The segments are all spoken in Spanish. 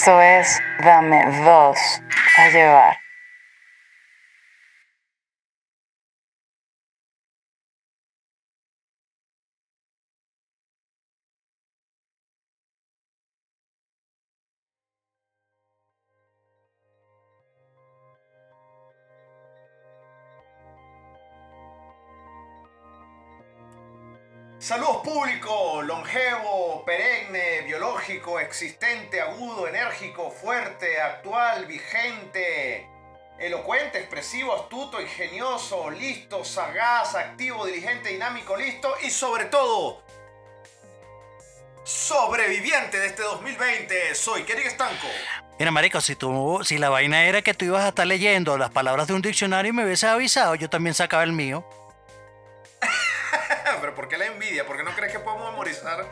Esto es Dame Voz a Llevar. Existente, agudo, enérgico, fuerte, actual, vigente, elocuente, expresivo, astuto, ingenioso, listo, sagaz, activo, diligente, dinámico, listo y sobre todo sobreviviente de este 2020. Soy Kerry Estanco. Mira, marico, si tú, si la vaina era que tú ibas a estar leyendo las palabras de un diccionario y me hubieses avisado, yo también sacaba el mío. Pero ¿por qué la envidia? ¿Por qué no crees que podemos memorizar?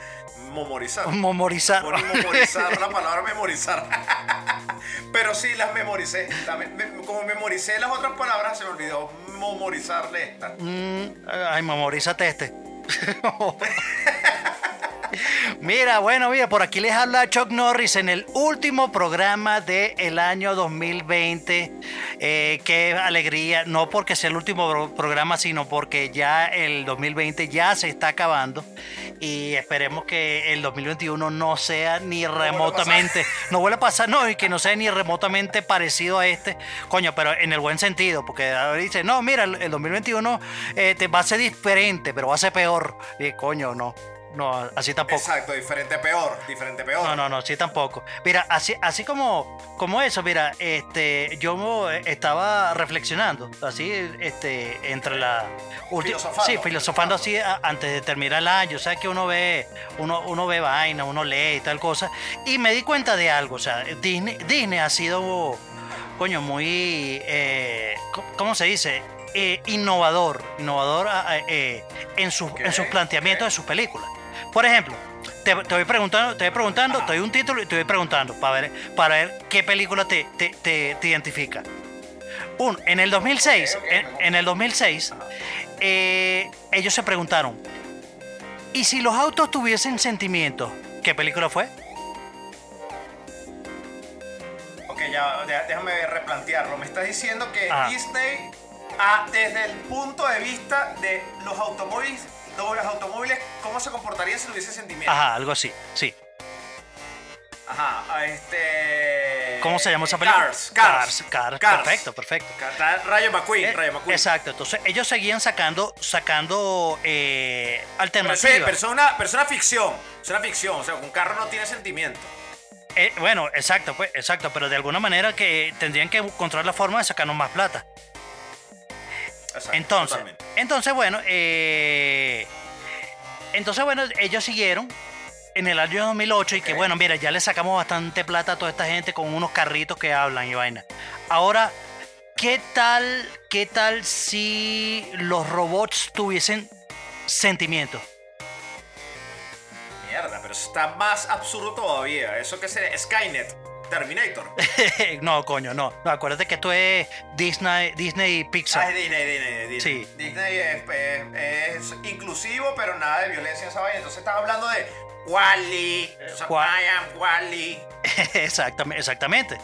Memorizar. Memorizar. Memorizar la palabra memorizar. Pero sí las memoricé. Como memoricé las otras palabras, se me olvidó memorizarle esta. Mm, ay, memorízate este. Mira, bueno, mira, por aquí les habla Chuck Norris en el último programa del año 2020. Eh, qué alegría, no porque sea el último pro- programa, sino porque ya el 2020 ya se está acabando y esperemos que el 2021 no sea ni remotamente, no vuelva a pasar, no, y que no sea ni remotamente parecido a este, coño, pero en el buen sentido, porque ahora dice, no, mira, el, el 2021 eh, te va a ser diferente, pero va a ser peor. Y coño, no, no, así tampoco. Exacto, diferente peor, diferente peor. No, no, no, sí tampoco. Mira, así, así como, como eso, mira, este, yo estaba reflexionando, así, este, entre la Filosofando. sí, filosofando así a- antes de terminar el año. O sea que uno ve, uno, uno ve vaina, uno lee y tal cosa. Y me di cuenta de algo. O sea, Disney, Disney ha sido, coño, muy, eh, ¿cómo se dice? Eh, innovador, innovador eh, en, sus, en sus planteamientos de sus películas. Por ejemplo, te, te voy preguntando, te voy preguntando, te doy un título y te voy preguntando para ver, para ver qué película te, te, te- te identifica. Un, en el 2006, Ok, ok, en, en el 2006, eh, ellos se preguntaron, ¿y si los autos tuviesen sentimientos? ¿Qué película fue? Ok, ya, déjame replantearlo. Me estás diciendo que Ah. Disney, ah, desde el punto de vista de los automóviles, de los automóviles, ¿cómo se comportarían si no hubiese sentimiento? Ajá, algo así, sí. Ajá, a este. ¿Cómo se llama esa película? Cars, Cars, Cars, Cars. perfecto, perfecto. Rayo McQueen, Eh, Rayo McQueen. Exacto, entonces ellos seguían sacando, sacando eh, alternativas. pero es una ficción. Es una ficción. O sea, un carro no tiene sentimiento. Eh, bueno, exacto, pues, exacto, pero de alguna manera que tendrían que encontrar la forma de sacarnos más plata. Exacto, Entonces, totalmente. entonces bueno, eh, entonces bueno, ellos siguieron en el año 2008 y que bueno, mira, ya le sacamos bastante plata a toda esta gente con unos carritos que hablan y vaina. Ahora, ¿qué tal, qué tal si los robots tuviesen sentimientos? Mierda, pero eso está más absurdo todavía. Eso que sería Skynet, Terminator. no, coño, no. No, acuérdate que esto es Disney, Disney y Pixar. Ah, es Disney, Disney, Disney. Sí. Disney es, es- es inclusivo, pero nada de violencia en esa vaina. Entonces estás hablando de Wally. Wa- I am Wally. exactamente, exactamente.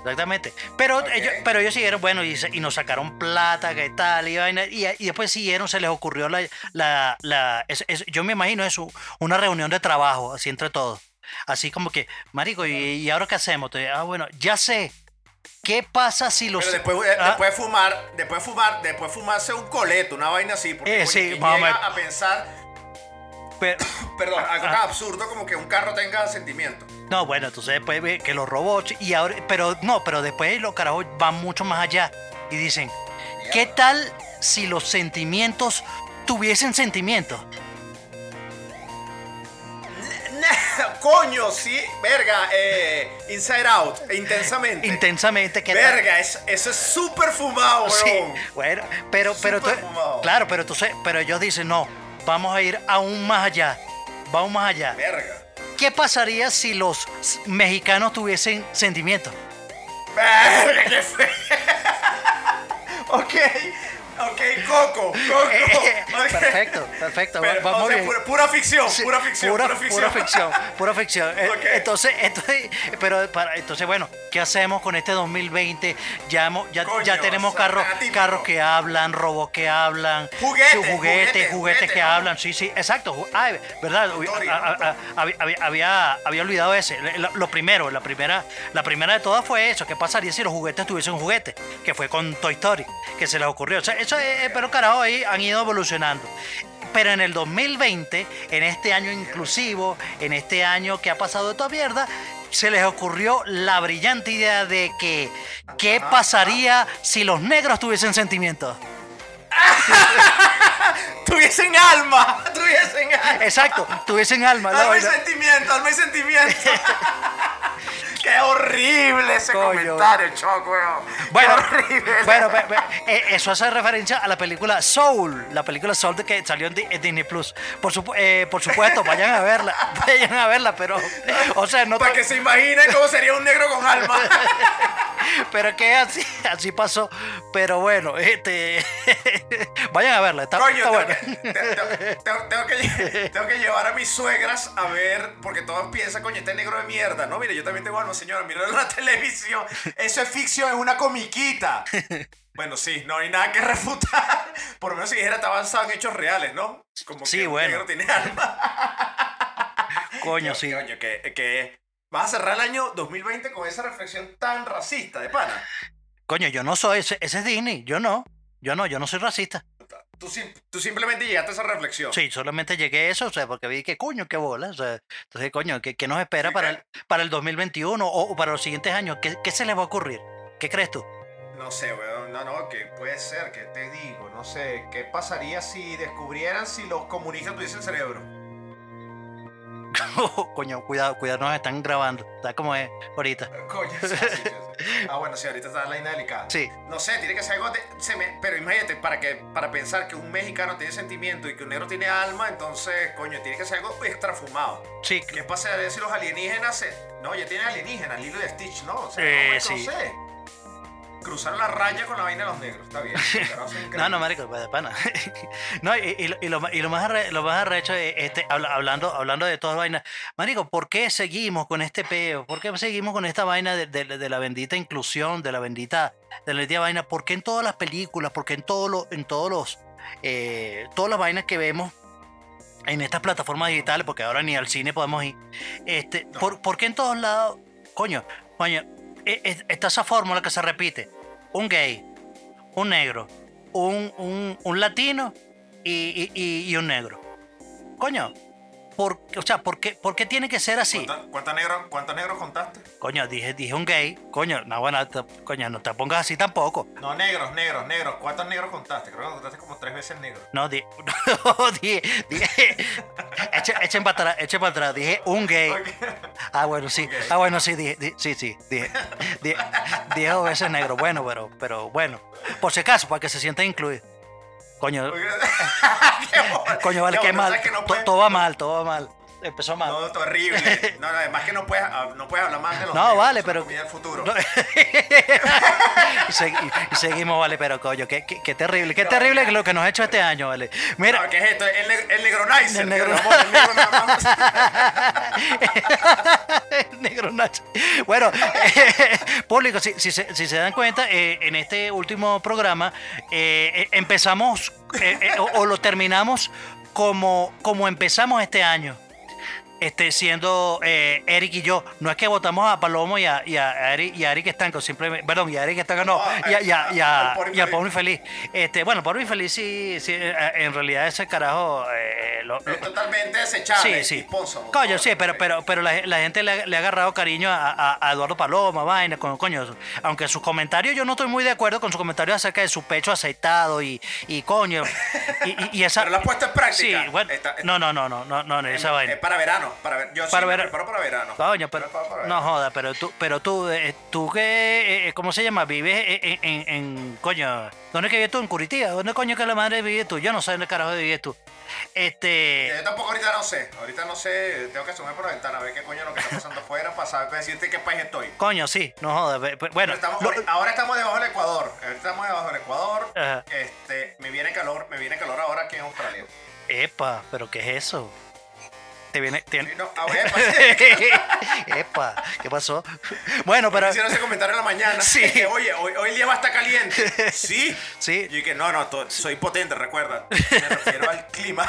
Exactamente. Pero, ellos, pero ellos siguieron, bueno, y, nos sacaron plata, que tal, y, vaina, y, y después siguieron, se les ocurrió la. la, la- es- es- yo me imagino eso, una reunión de trabajo, así entre todos. Así como que, Marico, ¿y, y ahora qué hacemos? Ah, bueno, ya sé. ¿Qué pasa si los. Pero después, eh, Ah, después de fumar, después de fumar, después de fumarse un coleto, una vaina así. Porque Eh, sí, ¿quién más o llega menos. a pensar, pero- perdón, algo ah. absurdo como que un carro tenga sentimiento. No, bueno, entonces después que los robots y ahora, pero no, pero después los carajos van mucho más allá y dicen, ¿qué tal si los sentimientos tuviesen sentimientos? Coño, sí, verga, eh, Inside Out, intensamente. Intensamente, ¿qué tal? verga, es- eso es súper fumado, bro. Sí, bueno, pero, pero, tú- claro, pero entonces, pero ellos dicen, no, vamos a ir aún más allá, vamos más allá. Verga. ¿Qué pasaría si los mexicanos tuviesen sentimientos? Verga, qué fe. ok, ok, Coco, Coco. Perfecto, perfecto. Pero, Vamos o sea, bien. pura, pura ficción, pura ficción, pura, pura, ficción. pura ficción, pura ficción. Eh, Ok. Entonces, entonces, pero para, entonces, bueno, ¿qué hacemos con este 2020? Ya, hemos- ya, Coño, ya tenemos carros, carros que hablan, robots que hablan, Juguetes, juguetes, juguetes, juguetes que ¿no? hablan, sí, sí, exacto. Ay, verdad, había, había- olvidado ese. Lo, lo primero, la primera, la primera de todas fue eso. ¿Qué pasaría si los juguetes tuviesen un juguete? Que fue con Toy Story, que se les ocurrió. O sea, eso, eh, pero carajo, ahí han ido evolucionando. Pero en el 2020, en este año inclusivo, en este año que ha pasado de toda mierda, se les ocurrió la brillante idea de que qué pasaría si los negros tuviesen sentimientos. Tuviesen alma, tuviesen alma. Exacto, tuviesen alma. Alma y sentimiento, alma y sentimiento. Qué horrible ese Coño. comentario, Choc, weón. Bueno, bueno eh, eso hace referencia a la película Soul, la película Soul de que salió en, Di- en Disney Plus. Por, eh, por supuesto, vayan a verla, vayan a verla, pero, o sea, no Para que se imaginen cómo sería un negro con alma. pero que así, así pasó. Pero bueno, este, vayan a verla, está, Coño, está tengo, buena. que, te- te- tengo- tengo que, lle- tengo que llevar a mis suegras a ver, porque todos piensan, coño, este negro de mierda. No, mire, yo también tengo alma, señora, mira la televisión. Eso es ficción, es una comiquita. Bueno, sí, no hay nada que refutar. Por lo menos si dijera, está avanzado en hechos reales, ¿no? Como Sí, que bueno. negro tiene alma. Coño, sí. Coño, que, que vas a cerrar el año 2020 con esa reflexión tan racista, de pana. Coño, yo no soy, ese, ese es Disney, yo no, yo no, yo no soy racista. Tú, sim- tú simplemente llegaste a esa reflexión. Sí, solamente llegué a eso, o sea, porque vi que coño, qué bola, o sea, entonces, coño, ¿qué, qué nos espera Sí, para el, para el 2021 o, o para los siguientes años? ¿Qué, qué se les va a ocurrir? ¿Qué crees tú? No sé, weón. No, no, que puede ser, que te digo. No sé, ¿qué pasaría si descubrieran si los comunistas tuviesen cerebro? coño, cuidado, cuidado, nos están grabando, está como es ahorita. Coño, sí, sí, sí. Ah, bueno, sí, ahorita está la línea delicada. Sí. No sé, tiene que ser algo de. se me- pero imagínate, para, que, para pensar que un mexicano tiene sentimiento y que un negro tiene alma, entonces, coño, tiene que ser algo extra fumado. Sí, ¿Qué pasaría si los alienígenas se. No, ya tienen alienígenas, Lilo y Stitch, ¿no? O sea, Eh, no, sí. no sé. Cruzaron la raya con la vaina de los negros, está bien. No, no, marico, de pana. no, y, y lo- y lo, más- y lo más arre- lo más arrecho es, este, habla- hablando, hablando de todas vainas. Marico, ¿por qué seguimos con este peo? ¿Por qué seguimos con esta vaina de, de- de la bendita inclusión, de la bendita, de la bendita vaina? ¿Por qué en todas las películas? ¿Por qué en todos los, en todos los, eh, todas las vainas que vemos en estas plataformas digitales? Porque ahora ni al cine podemos ir. Este, No. ¿por, por qué en todos lados? Coño, coño, está esa fórmula que se repite. Un gay, un negro, un, un, un latino y, y- y- y un negro. Coño, por, o sea, ¿por qué, por qué tiene que ser así? ¿Cuántos negros, ¿Cuántos negros contaste? Coño, dije, dije un gay. Coño, no, bueno, te- coño, no te pongas así tampoco. No, negros, negros, negros. ¿Cuántos negros contaste? Creo que contaste como tres veces negros. No, di, no, dije, dije, echen, echen para atrás, echen para atrás. Dije un gay. Ah, bueno, sí. Ah, bueno, sí, dije, di- sí, sí. Dije, dije, dije dos veces negro. Bueno, pero, pero bueno. Por si acaso, para que se sientan incluidos. Coño, coño, vale, qué mal. no todo va mal, todo va mal. Empezó mal. No, todo horrible. No, no, además que no puedes, ah, no puedes hablar mal de los No, negros, vale, pero- del futuro. No. y, y seguimos, vale, pero coño, qué, qué- qué terrible, qué terrible que lo que nos ha hecho este año, vale. Mira, No, ¿Qué es esto? El, neg- el negronizer. El que negro- vamos, el negro nada más. El negro Nacho. Bueno, público, si, si se, si se dan cuenta, eh, en este último programa eh, eh, empezamos eh, eh, o, o lo terminamos como, como empezamos este año. Este, siendo eh, Eric y yo, no es que votamos a Palomo y a, y a Eric, y a Eric Estanco, simplemente, perdón, y a Eric Estanco no, No, y a, y a- y a- al Pobre y al Infeliz. Pobre Infeliz. Este, bueno, Pobre Infeliz sí, sí, eh, en realidad ese carajo eh, lo- lo- Es totalmente desechable. Sí, sí. disposable. Coño, sí, pero, pero, pero la, la gente le, ha- le ha agarrado cariño a, a- a Eduardo Paloma, vaina, con, coño. Aunque sus comentarios, yo no estoy muy de acuerdo con sus comentarios acerca de su pecho aceitado y, y coño. Y, esa. Pero lo has puesto en práctica. Sí, bueno. Está- no, no, no, no, no, no, esa Es vaina. para verano. Para ver, yo sí Para me ver- preparo para verano. Coño, pero no verano. joda, pero tú, pero tú, eh, tú que, eh, ¿cómo se llama? Vives en, en, en- coño, ¿dónde es que vives tú? En Curitiba, ¿dónde coño que la madre vives tú? Yo no sé dónde carajo vives tú. Este, Yo tampoco ahorita no sé. Ahorita no sé. Tengo que asomar por la ventana a ver qué coño es lo que está pasando afuera para saber decirte qué país estoy. coño, sí, no joda, pe- pe- bueno, Estamos- lo- ahora estamos debajo del Ecuador. Ahora estamos debajo del Ecuador. Ajá. Este, me viene calor, me viene calor ahora aquí en Australia. Epa, pero ¿qué es eso? Te viene. te- no, ah, epa, Epa, ¿qué pasó? Bueno, pero. Hicieron ese comentario en la mañana. Sí. Que, Oye, hoy, hoy el día va a estar caliente. Sí. Sí. Y que no, no, soy potente, recuerda. Me refiero al clima.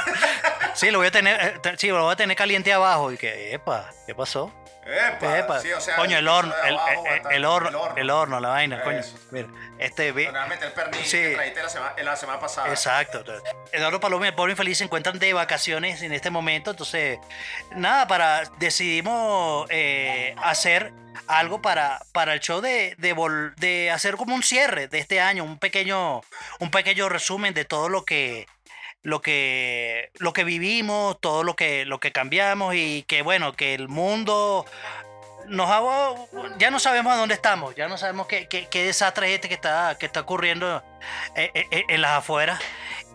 Sí, lo voy a tener. eh, Sí, lo voy a tener caliente abajo. Y que, epa, ¿qué pasó? Epa, Epa. sí, o sea, coño, el horno, el, abajo horno, el horno, la vaina, coño. Eso. Mira, este meter el pernil Sí. que trajiste la semana, la semana pasada. Exacto. Eduardo Paloma y el pobre infeliz se encuentran de vacaciones en este momento. Entonces, nada, para decidimos eh, hacer algo para, para el show de, de, vol- de hacer como un cierre de este año, un pequeño, un pequeño resumen de todo lo que lo que lo que vivimos, todo lo que lo que cambiamos y que bueno, que el mundo nos ha, ya no sabemos a dónde estamos, ya no sabemos qué, qué, qué desastre es este que está, que está ocurriendo eh, eh, eh, en las afueras.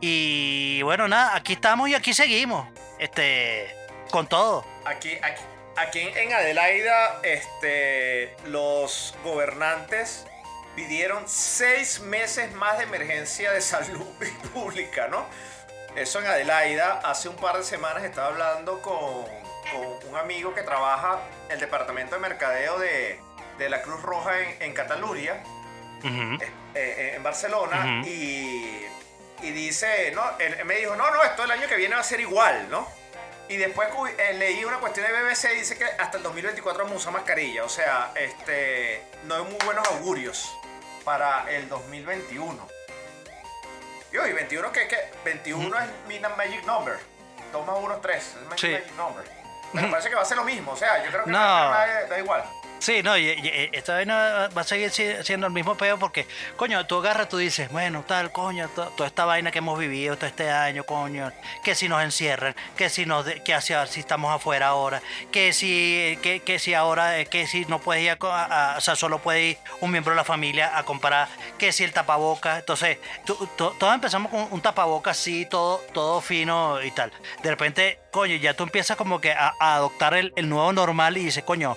Y bueno, nada, aquí estamos y aquí seguimos, este, con todo. Aquí, aquí, aquí en Adelaida, este, los gobernantes pidieron seis meses más de emergencia de salud pública, ¿no? Eso en Adelaida. Hace un par de semanas estaba hablando con, con un amigo que trabaja en el departamento de mercadeo de, de la Cruz Roja en, en Cataluña eh, eh, en Barcelona y, y dice, no, él, me dijo, no, no, esto el año que viene va a ser igual, ¿no? Y después eh, leí una cuestión de BBC y dice que hasta el 2024 vamos a usar mascarilla, o sea, este, no hay muy buenos augurios para el 2021. Y hoy, 21 que, que 21 es mi magic number. 2 más 1 es 3, es magic, Sí. magic number. Pero parece que va a ser lo mismo, o sea, yo creo que No. no, da, da igual. Sí, no, y, esta vaina va a seguir si- siendo el mismo peo porque, coño, tú agarras, tú dices, bueno, tal, coño, to- toda esta vaina que hemos vivido todo este año, coño, que si nos encierran, que si nos, que hacia, si estamos afuera ahora, que si, que, que si ahora, eh, que si no puedes ir a, a- a- o sea, solo puede ir un miembro de la familia a comprar, que si el tapabocas, entonces, tú- todos empezamos con un tapabocas así, todo, todo fino y tal. De repente, coño, ya tú empiezas como que a, adoptar el nuevo normal y dices, coño,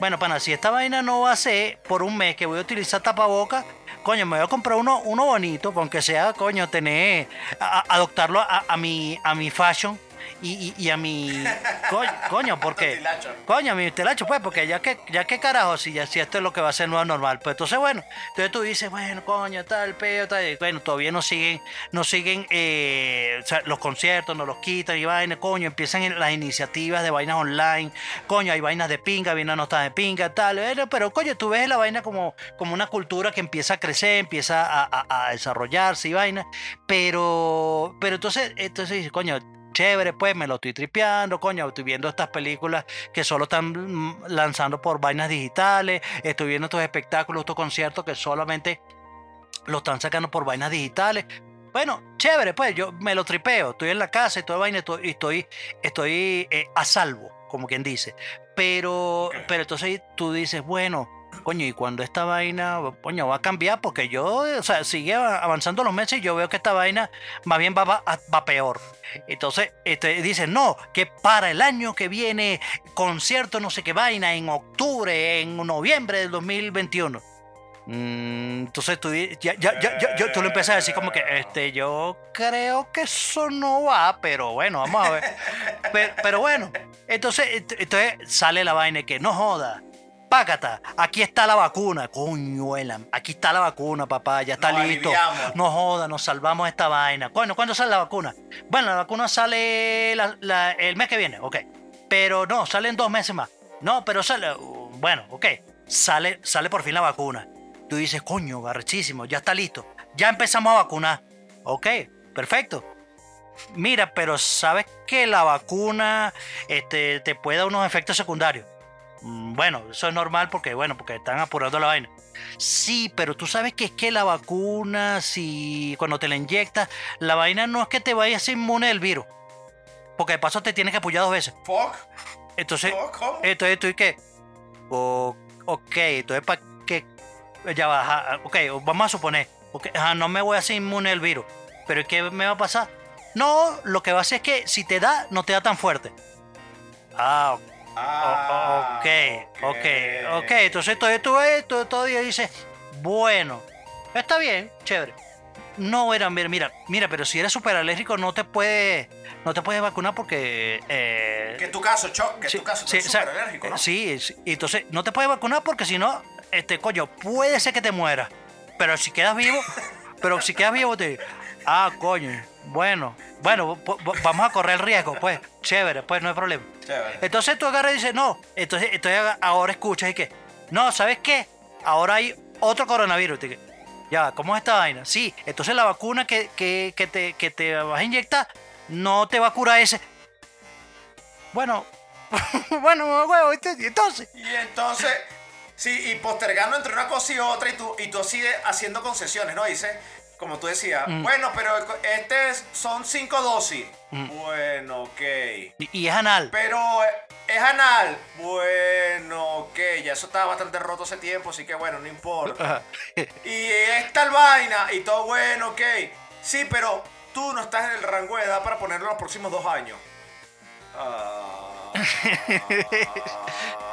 bueno, pana, si esta vaina no va a ser por un mes que voy a utilizar tapabocas, coño, me voy a comprar uno, uno bonito, aunque sea, coño, tener, adoptarlo a mi, a mi fashion y, y- y a mi, coño, coño, porque, coño, a mi telacho, pues, porque ya que, ya que carajo, si, ya, si esto es lo que va a ser nuevo normal, pues entonces, bueno, entonces tú dices, bueno, coño, tal, peo, tal, y bueno, todavía no siguen, no siguen, eh, o sea, los conciertos, no los quitan y vainas, coño, empiezan las iniciativas de vainas online, coño, hay vainas de pinga, vainas no están de pinga, tal, pero coño, tú ves la vaina como, como una cultura que empieza a crecer, empieza a, a- a desarrollarse y vaina, pero, pero entonces, entonces dices, coño, chévere, pues me lo estoy tripeando, coño, estoy viendo estas películas que solo están lanzando por vainas digitales, estoy viendo estos espectáculos, estos conciertos que solamente lo están sacando por vainas digitales. Bueno, chévere, pues yo me lo tripeo, estoy en la casa y toda vaina, y estoy, estoy eh, a salvo, como quien dice. Pero, pero entonces tú dices, bueno, coño, y cuando esta vaina, coño, va a cambiar, porque yo, o sea, sigue avanzando los meses y yo veo que esta vaina más bien va, va, va peor. Entonces, este, dicen, no, que para el año que viene, concierto no sé qué vaina, en octubre, en noviembre del 2021. Mm, entonces tú, ya, ya, tú le empiezas a decir como que, este, yo creo que eso no va, pero bueno, vamos a ver. Pero, pero bueno, entonces, ent- entonces sale la vaina que no joda. Pácata, aquí está la vacuna, coñuela, aquí está la vacuna, papá, ya está Nos listo. aliviamos. No joda, nos salvamos esta vaina. Bueno, ¿cuándo sale la vacuna? Bueno, la vacuna sale la- la- el mes que viene, ok. Pero no, sale en dos meses más. No, pero sale, uh, bueno, ok. Sale, sale por fin la vacuna. Tú dices, coño, garrechísimo, ya está listo. Ya empezamos a vacunar. Ok, perfecto. Mira, pero sabes que la vacuna este, te puede dar unos efectos secundarios. Mm, Bueno, eso es normal porque, bueno, porque están apurando la vaina. Sí, pero tú sabes que es que la vacuna, si cuando te la inyectas, la vaina no es que te vayas inmune del virus. Porque de paso te tienes que apoyar dos veces. Fuck. Entonces, ¿cómo? entonces tú y qué? O- ok, entonces para qué ya va, ajá, ok, vamos a suponer, ok, ajá, no me voy a hacer inmune al virus, pero ¿qué me va a pasar? No, lo que va a hacer es que si te da, no te da tan fuerte. Ah, ok. Ah, ok, ok, ok. Entonces todo, tú ves, día dices, bueno, está bien, chévere. No, era, mira, mira, mira, pero si eres súper alérgico no te puedes no te puedes vacunar porque... Eh, Que es tu caso, Choc, que es sí, tu caso, sí, eres o sea, súper alérgico, ¿no? Sí, sí, y entonces no te puedes vacunar porque si no, este, coño, puede ser que te mueras. Pero si quedas vivo, pero si quedas vivo te... Ah, coño, bueno, bueno, vamos a correr el riesgo, pues, chévere, pues no hay problema. Chévere. Entonces tú agarras y dices, no, entonces, entonces ahora escuchas y que, no, ¿sabes qué? Ahora hay otro coronavirus. Que, ya, ¿cómo es esta vaina? Sí, entonces la vacuna que, que, que te, que te vas a inyectar no te va a curar ese. Bueno, bueno, huevo, entonces. Y entonces, sí, y postergando entre una cosa y otra, y tú, y tú sigues haciendo concesiones, ¿no? Dice, como tú decías, Mm. bueno, pero este es- son cinco dosis. Bueno, ok. Y, y es anal. Pero eh, es anal. Bueno, ok, ya eso estaba bastante roto hace tiempo, así que bueno, no importa. Y es tal vaina, y todo bueno, ok. Sí, pero tú no estás en el rango de edad para ponerlo los próximos dos años. Ah.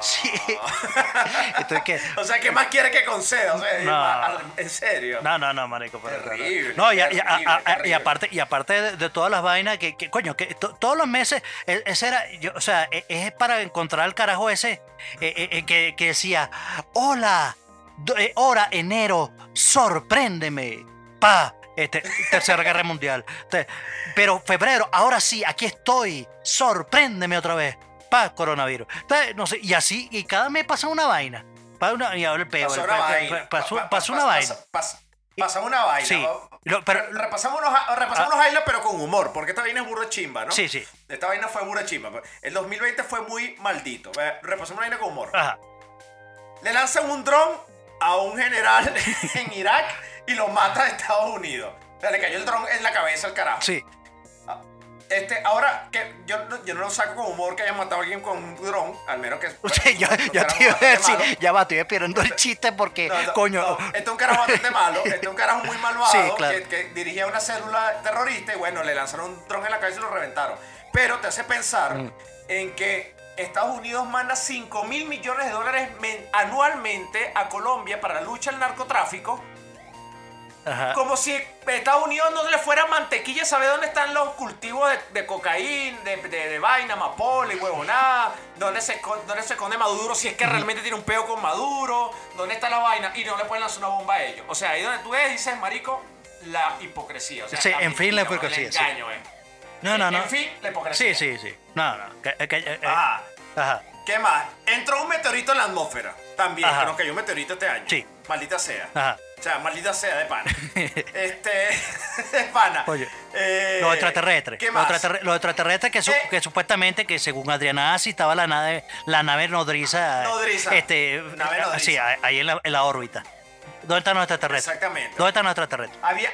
Sí. Entonces, ¿qué? O sea, ¿qué más quiere que conceda? O sea, No. en serio. No, no, no, marico. pero- Terrible, No, y, a- a- terrible, aparte, y aparte de, de todas las vainas que, que, coño, que to- todos los meses, e- ese era, yo, o sea, e- es para encontrar el carajo ese eh, eh, eh, que, que decía, hola, eh, hora enero, sorpréndeme, pa. Este, tercera guerra mundial. Pero febrero, ahora sí, aquí estoy. Sorpréndeme otra vez. Pa, coronavirus. Entonces, no sé, y así, y cada mes pasa una vaina. Pa una, y ahora el peo. Pasó el una pe- vaina. pe- Pasó, Pa- pa- pasó pa- una pasa- vaina. pasa- Pasa una vaina. Sí, pero- Re- repasamos unos, repasamos unos highlights, pero con humor, porque esta vaina es burda chimba, ¿no? Sí, sí. Esta vaina fue burda chimba. El 2020 fue muy maldito. Ve, Repasamos una vaina con humor. Ajá. Le lanzan un dron a un general en Irak y lo mata a Estados Unidos. O sea, le cayó el dron en la cabeza al carajo. Sí. Este, ahora que yo, no- yo no lo saco con humor que hayan matado a alguien con un dron, al menos que. Sea, yo, te iba a decir, malo. ya va, estoy esperando el chiste porque, No, no, coño. no, Este es un carajo bastante malo, este es un carajo muy malvado Sí, claro. que, que dirigía una célula terrorista y bueno, le lanzaron un dron en la cabeza y lo reventaron. Pero te hace pensar Mm. en que Estados Unidos manda 5 mil millones de dólares men- anualmente a Colombia para la lucha al narcotráfico. Ajá. Como si Estados Unidos no le fuera mantequilla, sabe dónde están los cultivos de, de cocaína, de, de, de vaina, amapola y huevonada, dónde se, dónde se esconde Maduro, si es que realmente tiene un peo con Maduro, dónde está la vaina, y no le pueden lanzar una bomba a ellos. O sea, ahí donde tú ves, dices, marico, la hipocresía. O sea, Sí, en fin, la hipocresía, El sí. engaño, eh. No, no, no. En fin, la hipocresía. Sí, sí, sí. No, no. que- que- eh, eh, Ajá. Ajá. ¿Qué más? Entró un meteorito en la atmósfera. También, Ajá. que nos cayó un meteorito este año. Sí. Maldita sea. Ajá. O sea, maldita sea de pana. este. de pana. Oye, Eh, Los extraterrestres. ¿Qué Los, más? los extraterrestres que, su- Eh. que supuestamente, que según Adriana Asi estaba la nave, la nave nodriza. Nodriza. Este, Nave eh, nodriza. Sí, ahí en la, en la órbita. ¿Dónde están los extraterrestres? Exactamente. ¿Dónde están los extraterrestres? Había.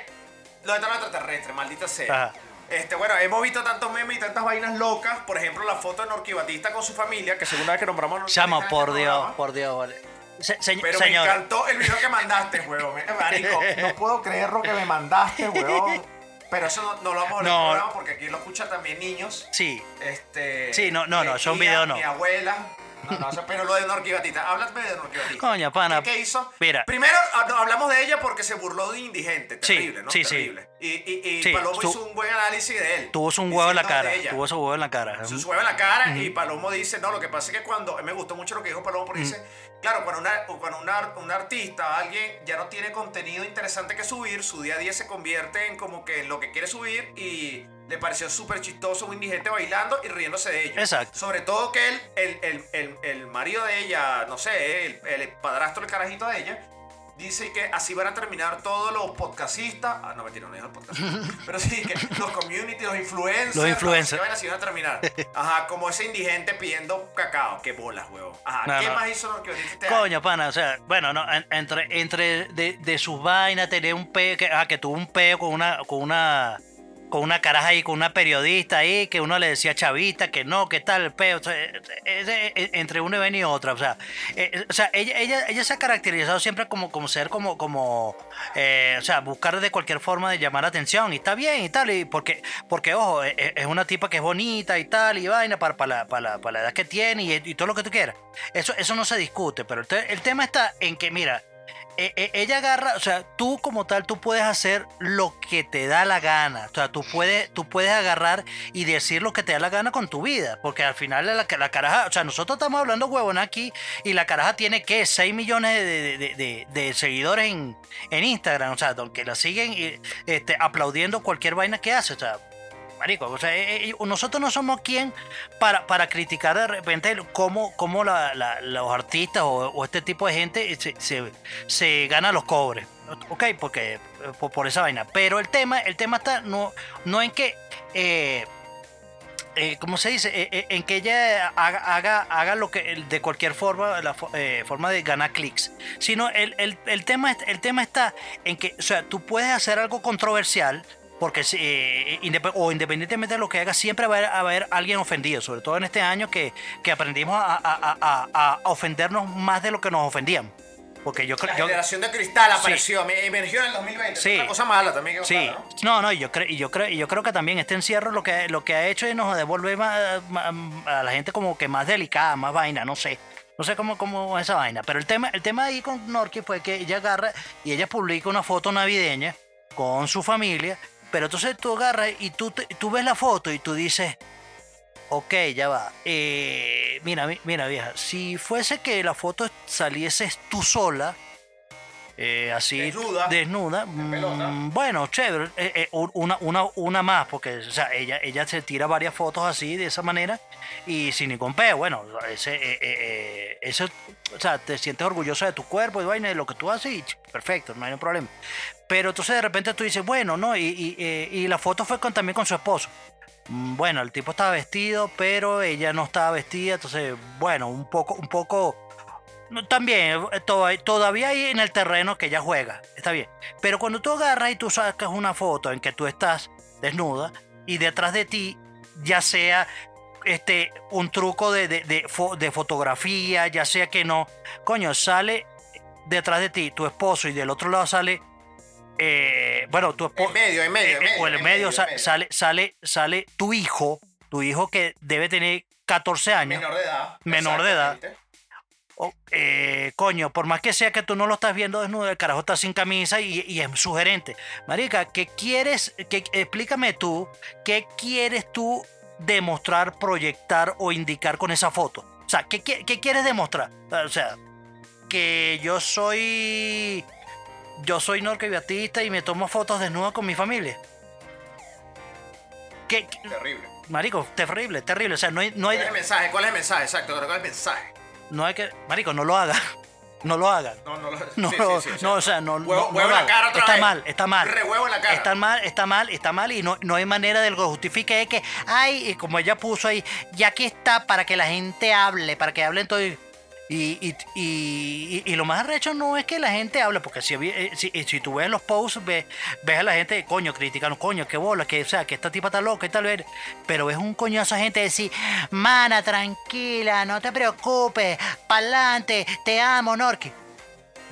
¿Dónde está el extraterrestre? Maldita sea. Ajá. Este, bueno, hemos visto tantos memes y tantas vainas locas. Por ejemplo, la foto de Norqui Batista con su familia, que segunda vez que nombramos Chamo, por Dios, por Dios, vale. Se- se- Pero señor, me encantó el video que mandaste, huevón. Eh, Marico, no puedo creer lo que me mandaste, huevón. Pero eso no, no lo vamos a No. programa porque aquí lo escuchan también niños. Sí, Este, Sí, no, no, no, son tía, videos no. Mi abuela. No, no, pero lo de Norqui Batista. Háblame de Norqui Batista. Coño, pana. ¿Qué, qué hizo? Mira. Primero ah, hablamos de ella porque se burló de indigente. Sí, Terrible, ¿no? sí, sí. Y, y, y Sí, Palomo hizo un buen análisis de él. tuvo su un huevo en la cara. Tuvo su huevo en la cara. Su huevo en la cara y Palomo dice, no, lo que pasa es que cuando, me gustó mucho lo que dijo Palomo porque dice, claro, cuando, una, cuando una- un artista, alguien ya no tiene contenido interesante que subir, su día a día se convierte en como que en lo que quiere subir y le pareció súper chistoso un indigente bailando y riéndose de ello. Exacto. Sobre todo que él, el, el, el, el marido de ella, no sé, el, el padrastro, el carajito de ella, dice que así van a terminar todos los podcastistas. Ah, no, mentira, no dijo podcastistas. pero sí, que los community, los influencers. Los influencers. así van a terminar. Ajá, como ese indigente pidiendo cacao. Qué bolas, huevo. Ajá, No, ¿qué no. más hizo lo que este año? Coño, pana, o sea, bueno, no, en- entre, entre de, de sus vainas, tener un peo, que, ah, que tuvo un peo con una, con una, con una caraja ahí, con una periodista ahí, que uno le decía chavista, que no, que tal, peo, o sea, es- entre una y otra, o sea, eh, o sea, ella, ella, ella se ha caracterizado siempre como, como ser como, como, eh, o sea, buscar de cualquier forma de llamar la atención, y está bien y tal, y porque, porque ojo, es, es una tipa que es bonita y tal, y vaina para, para, la, para, la, para la edad que tiene y, todo lo que tú quieras. Eso, eso no se discute, pero el, te- el tema está en que, mira, e- e- ella agarra, o sea, tú como tal, tú puedes hacer lo que te da la gana. O sea, tú puedes, tú puedes agarrar y decir lo que te da la gana con tu vida. Porque al final la, la caraja, o sea, nosotros estamos hablando huevón aquí y la caraja tiene que 6 millones de, de- de- seguidores en, en Instagram. O sea, que la siguen y, este, aplaudiendo cualquier vaina que hace. O sea, Marico, o sea, eh, eh, nosotros no somos quien para, para criticar de repente cómo, cómo los artistas o, este tipo de gente se, se, gana los cobres. Ok, porque eh, por, esa vaina. Pero el tema, el tema está no, no en que. Eh, ¿Cómo se dice? En que ella haga, haga, lo que de cualquier forma, la fo- forma de ganar clics. Sino el, el, el, tema, el tema está en que, o sea, tú puedes hacer algo controversial, porque eh, o independientemente de lo que hagas, siempre va a haber, a haber alguien ofendido, sobre todo en este año que, que aprendimos a, a- a- ofendernos más de lo que nos ofendían. Porque yo La yo- generación de cristal Sí. apareció, me- emergió en el 2020. Sí. Es una cosa mala también que Sí, ¿no? no, no, y yo creo, y yo creo, y yo creo que también este encierro lo que, lo que ha hecho es nos devolver más- más- a la gente como que más delicada, más vaina, no sé. No sé cómo, cómo es esa vaina. Pero el tema, el tema ahí con Norki fue que ella agarra y ella publica una foto navideña con su familia. Pero entonces tú agarras y tú, tú ves la foto y tú dices, ok, ya va. eh, mira, mi- mira, vieja, si fuese que la foto salieses tú sola, eh, así Desnuda. desnuda, mm, bueno, chévere, eh, eh, un- una, una, una más, porque o sea, ella, ella se tira varias fotos así, de esa manera, y sin ningún peo, bueno, ese, eso, o sea, te sientes orgulloso de tu cuerpo y vaina, de lo que tú haces, y perfecto, no hay ningún problema. Pero entonces de repente tú dices, bueno, no, y, y, y la foto fue con, también con su esposo. Mm, Bueno, el tipo estaba vestido, pero ella no estaba vestida, entonces, bueno, un poco, un poco, no, también, eh, to- todavía hay en el terreno que ella juega, está bien. Pero cuando tú agarras y tú sacas una foto en que tú estás desnuda y detrás de ti, ya sea este un truco de, de, de fo- de fotografía, ya sea que no, coño, sale detrás de ti tu esposo y del otro lado sale, eh, bueno, tu esposo En medio, en medio, en eh, o en medio medio. sale, sale, sale tu hijo, tu hijo que debe tener 14 años. Menor de edad. Menor de edad. Eh, coño, por más que sea que tú no lo estás viendo desnudo, el carajo está sin camisa y, y es sugerente. Marica, ¿qué quieres? qué- explícame tú, ¿qué quieres tú demostrar, proyectar o indicar con esa foto? O sea, ¿qué, qué- qué quieres demostrar? O sea, que yo soy. Yo soy Norque Batista y me tomo fotos desnudas con mi familia. ¿Qué, qué- Terrible. marico, terrible, terrible. O sea, no hay, no hay, ¿Cuál es el mensaje? ¿Cuál es el mensaje? Exacto, ¿cuál es el mensaje? No hay que. Marico, no lo hagan. No lo hagan. No, no, lo- No, sí, no, sí, sí, no, o sea, no, Huevo, no- la cara otra está vez. mal, está mal. Re huevo en la cara. Está mal, está mal, está mal y no, no hay manera de que lo justifique. Es que, ay, y como ella puso ahí, ya que está para que la gente hable, para que hablen todo. Y, y, y, y- y lo más arrecho no es que la gente hable, porque si, eh, si, si tú ves los posts, ves, ves a la gente, coño, criticando, coño, qué bola, que, o sea, que esta tipa está loca y tal vez. Pero ves un coñazo de gente decir, mana, tranquila, no te preocupes, pa'lante, te amo, Norki.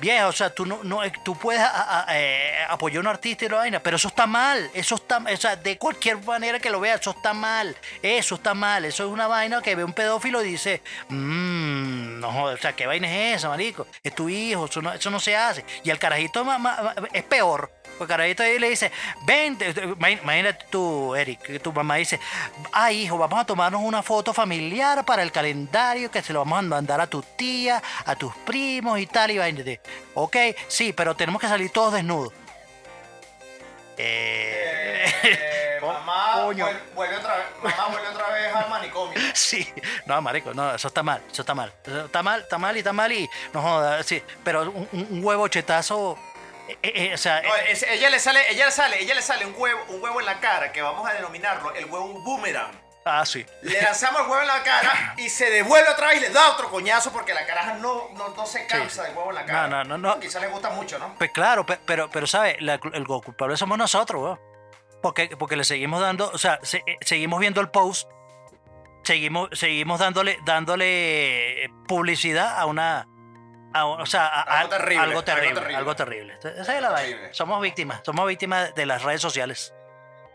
Vieja, o sea, tú no, no eh, tú puedes a- a- eh, apoyar a un artista y la vaina, pero eso está mal, eso está, o sea, de cualquier manera que lo veas, eso está mal, eso está mal, eso es una vaina que ve un pedófilo y dice, mmm, no, o sea, ¿qué vaina es esa, marico? Es tu hijo, eso no, eso no se hace. Y el carajito ma- ma- es peor, porque el carajito ahí le dice, ven, imagínate tú, Eric, que tu mamá dice, ay, hijo, vamos a tomarnos una foto familiar para el calendario que se lo vamos a mandar a tu tía, a tus primos y tal, y de, Ok, sí, pero tenemos que salir todos desnudos. Eh, Eh, mamá, vuelve otra vez, mamá vuelve otra vez al manicomio. sí, no, marico, no, eso está mal, eso está mal. Eso está mal, está mal y está mal y no joda, sí, pero un, huevo chetazo, o sea, No, eh, es- ella le sale, ella le sale, ella le sale un huevo, un huevo en la cara que vamos a denominarlo el huevo boomerang. ah, sí. Le lanzamos el huevo en la cara y se devuelve otra vez y le da otro coñazo porque la caraja no, no, no se cansa Sí. del huevo en la cara. No, no, no, no. Quizás le gusta mucho, ¿no? Pues claro, pe- pero, pero ¿sabes? El culpable somos nosotros, weón. Porque, porque le seguimos dando, o sea, se- eh, seguimos viendo el post, seguimos, seguimos dándole, dándole eh, publicidad a una, a un- o sea, a- Algo terrible, algo algo terrible, terrible. algo terrible. Esa es la vaina. terrible. Somos víctimas, somos víctimas de las redes sociales.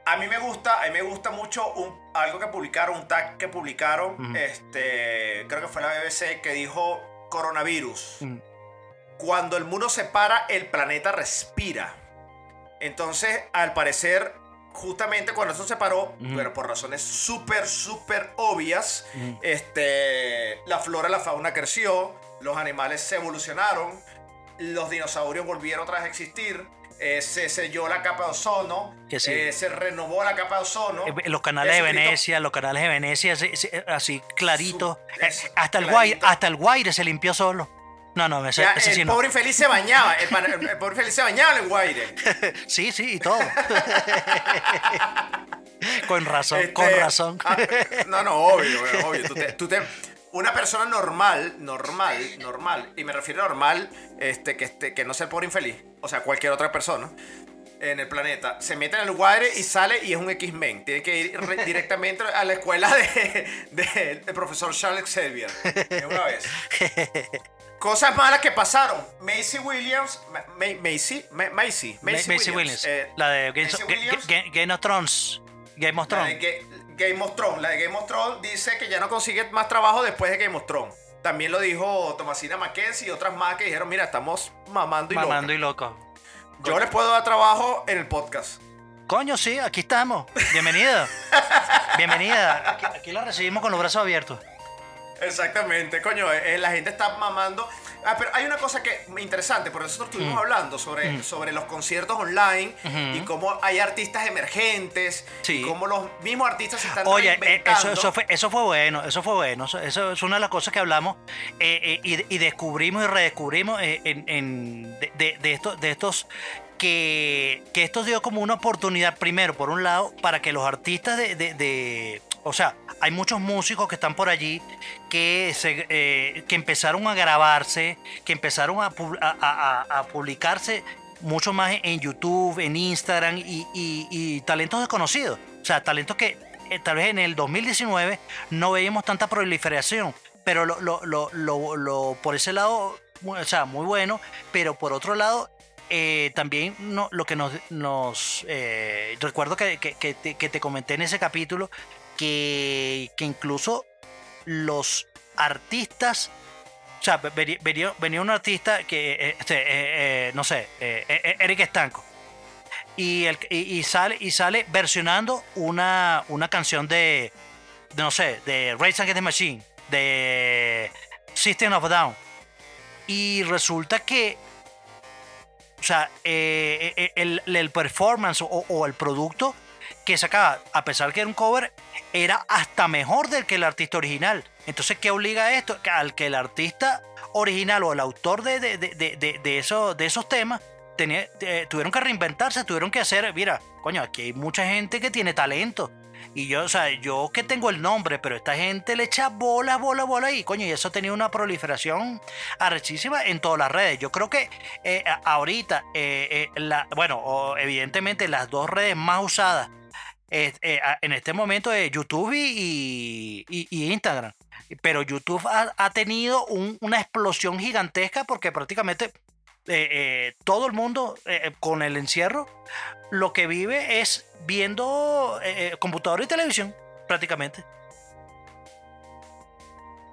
A mí me gusta, a mí me gusta mucho un- algo que publicaron, un tag que publicaron, este, creo que fue la BBC que dijo coronavirus. Mm. cuando el muro se para, el planeta respira. Entonces, al parecer, justamente cuando eso se paró, pero por razones súper, súper obvias, este, la flora, la fauna creció, los animales se evolucionaron, los dinosaurios volvieron otra vez a existir, eh, se selló la capa de ozono, sí. eh, se renovó la capa de ozono. Eh, Los canales de Venecia, los canales de Venecia, así, así- así clarito. Su- es hasta, el. Guaire, hasta el Guaire se limpió solo. No, no, ese, Ya, ese sí el no. pobre infeliz se bañaba, el, pan- el- el pobre infeliz se bañaba en el Guaire. Sí, sí, y todo. con razón, Este, con razón. ah, no, no, obvio, obvio, obvio. Tú te- tú te- una persona normal, normal, normal, y me refiero a normal, este, que, este, que no sea el pobre infeliz, o sea, cualquier otra persona en el planeta, se mete en el Guaire y sale y es un X-Men. Tiene que ir re- directamente a la escuela de, de- del profesor Charles Xavier. De una vez. Cosas malas que pasaron. Macy Williams, Ma- Ma- Macy, Ma- Macy, Ma- Macy Williams. eh, la de Game, Williams. Ga- Game of Thrones. Game of La Thrones. de Game of Thrones. La de Game of Thrones dice que ya no consigue más trabajo después de Game of Thrones. También lo dijo Tomasina Mackenzie y otras más que dijeron, mira, estamos mamando y Mamando y loco. Yo les puedo dar trabajo en el podcast. Coño, sí, aquí estamos. Bienvenida. Bienvenida. Aquí, aquí la recibimos con los brazos abiertos. Exactamente, coño, eh, la gente está mamando. Ah, pero hay una cosa que interesante, por eso estuvimos hablando sobre, sobre los conciertos online y cómo hay artistas emergentes Sí. y cómo los mismos artistas se están Oye, eh, reinventando. eso, eso, fue, eso fue bueno, eso fue bueno. Eso, eso es una de las cosas que hablamos eh, eh, y, y descubrimos y redescubrimos eh, en, en- de, de- de estos, de estos que, que esto dio como una oportunidad, primero, por un lado, para que los artistas de... de- de- o sea, hay muchos músicos que están por allí que, se, eh, que empezaron a grabarse, que empezaron a, a- publicarse mucho más en YouTube, en Instagram y, talentos desconocidos. O sea, talentos que eh, tal vez en el 2019 no veíamos tanta proliferación, pero lo, lo- lo- lo- por ese lado, o sea, muy bueno, pero por otro lado, eh, también lo que nos, nos eh, recuerdo que te, que te comenté en ese capítulo, que, que incluso los artistas o sea, venía, un artista que, eh, este, eh, eh, no sé, eh, eh, Eric Estanco. Y, el, y, y sale, y sale versionando una, una canción de, no sé, de Rage Against the Machine, de System of a Down. Y resulta que, o sea, eh, eh, el, el performance o el producto que sacaba, a pesar que era un cover, era hasta mejor del que el artista original. Entonces, ¿qué obliga a esto? Al que el artista original o el autor de, de, de, de, esos, esos temas tenía- eh, tuvieron que reinventarse, tuvieron que hacer, mira, coño, aquí hay mucha gente que tiene talento. Y yo, o sea, yo que tengo el nombre, pero esta gente le echa bola, bola, bola y coño, y eso ha tenido una proliferación arrechísima en todas las redes. Yo creo que eh, ahorita, eh, bueno, evidentemente las dos redes más usadas eh, eh, en este momento es YouTube y, y- y Instagram. Pero YouTube ha, ha tenido un- una explosión gigantesca porque prácticamente eh, eh, todo el mundo con el encierro lo que vive es viendo computadora y televisión prácticamente.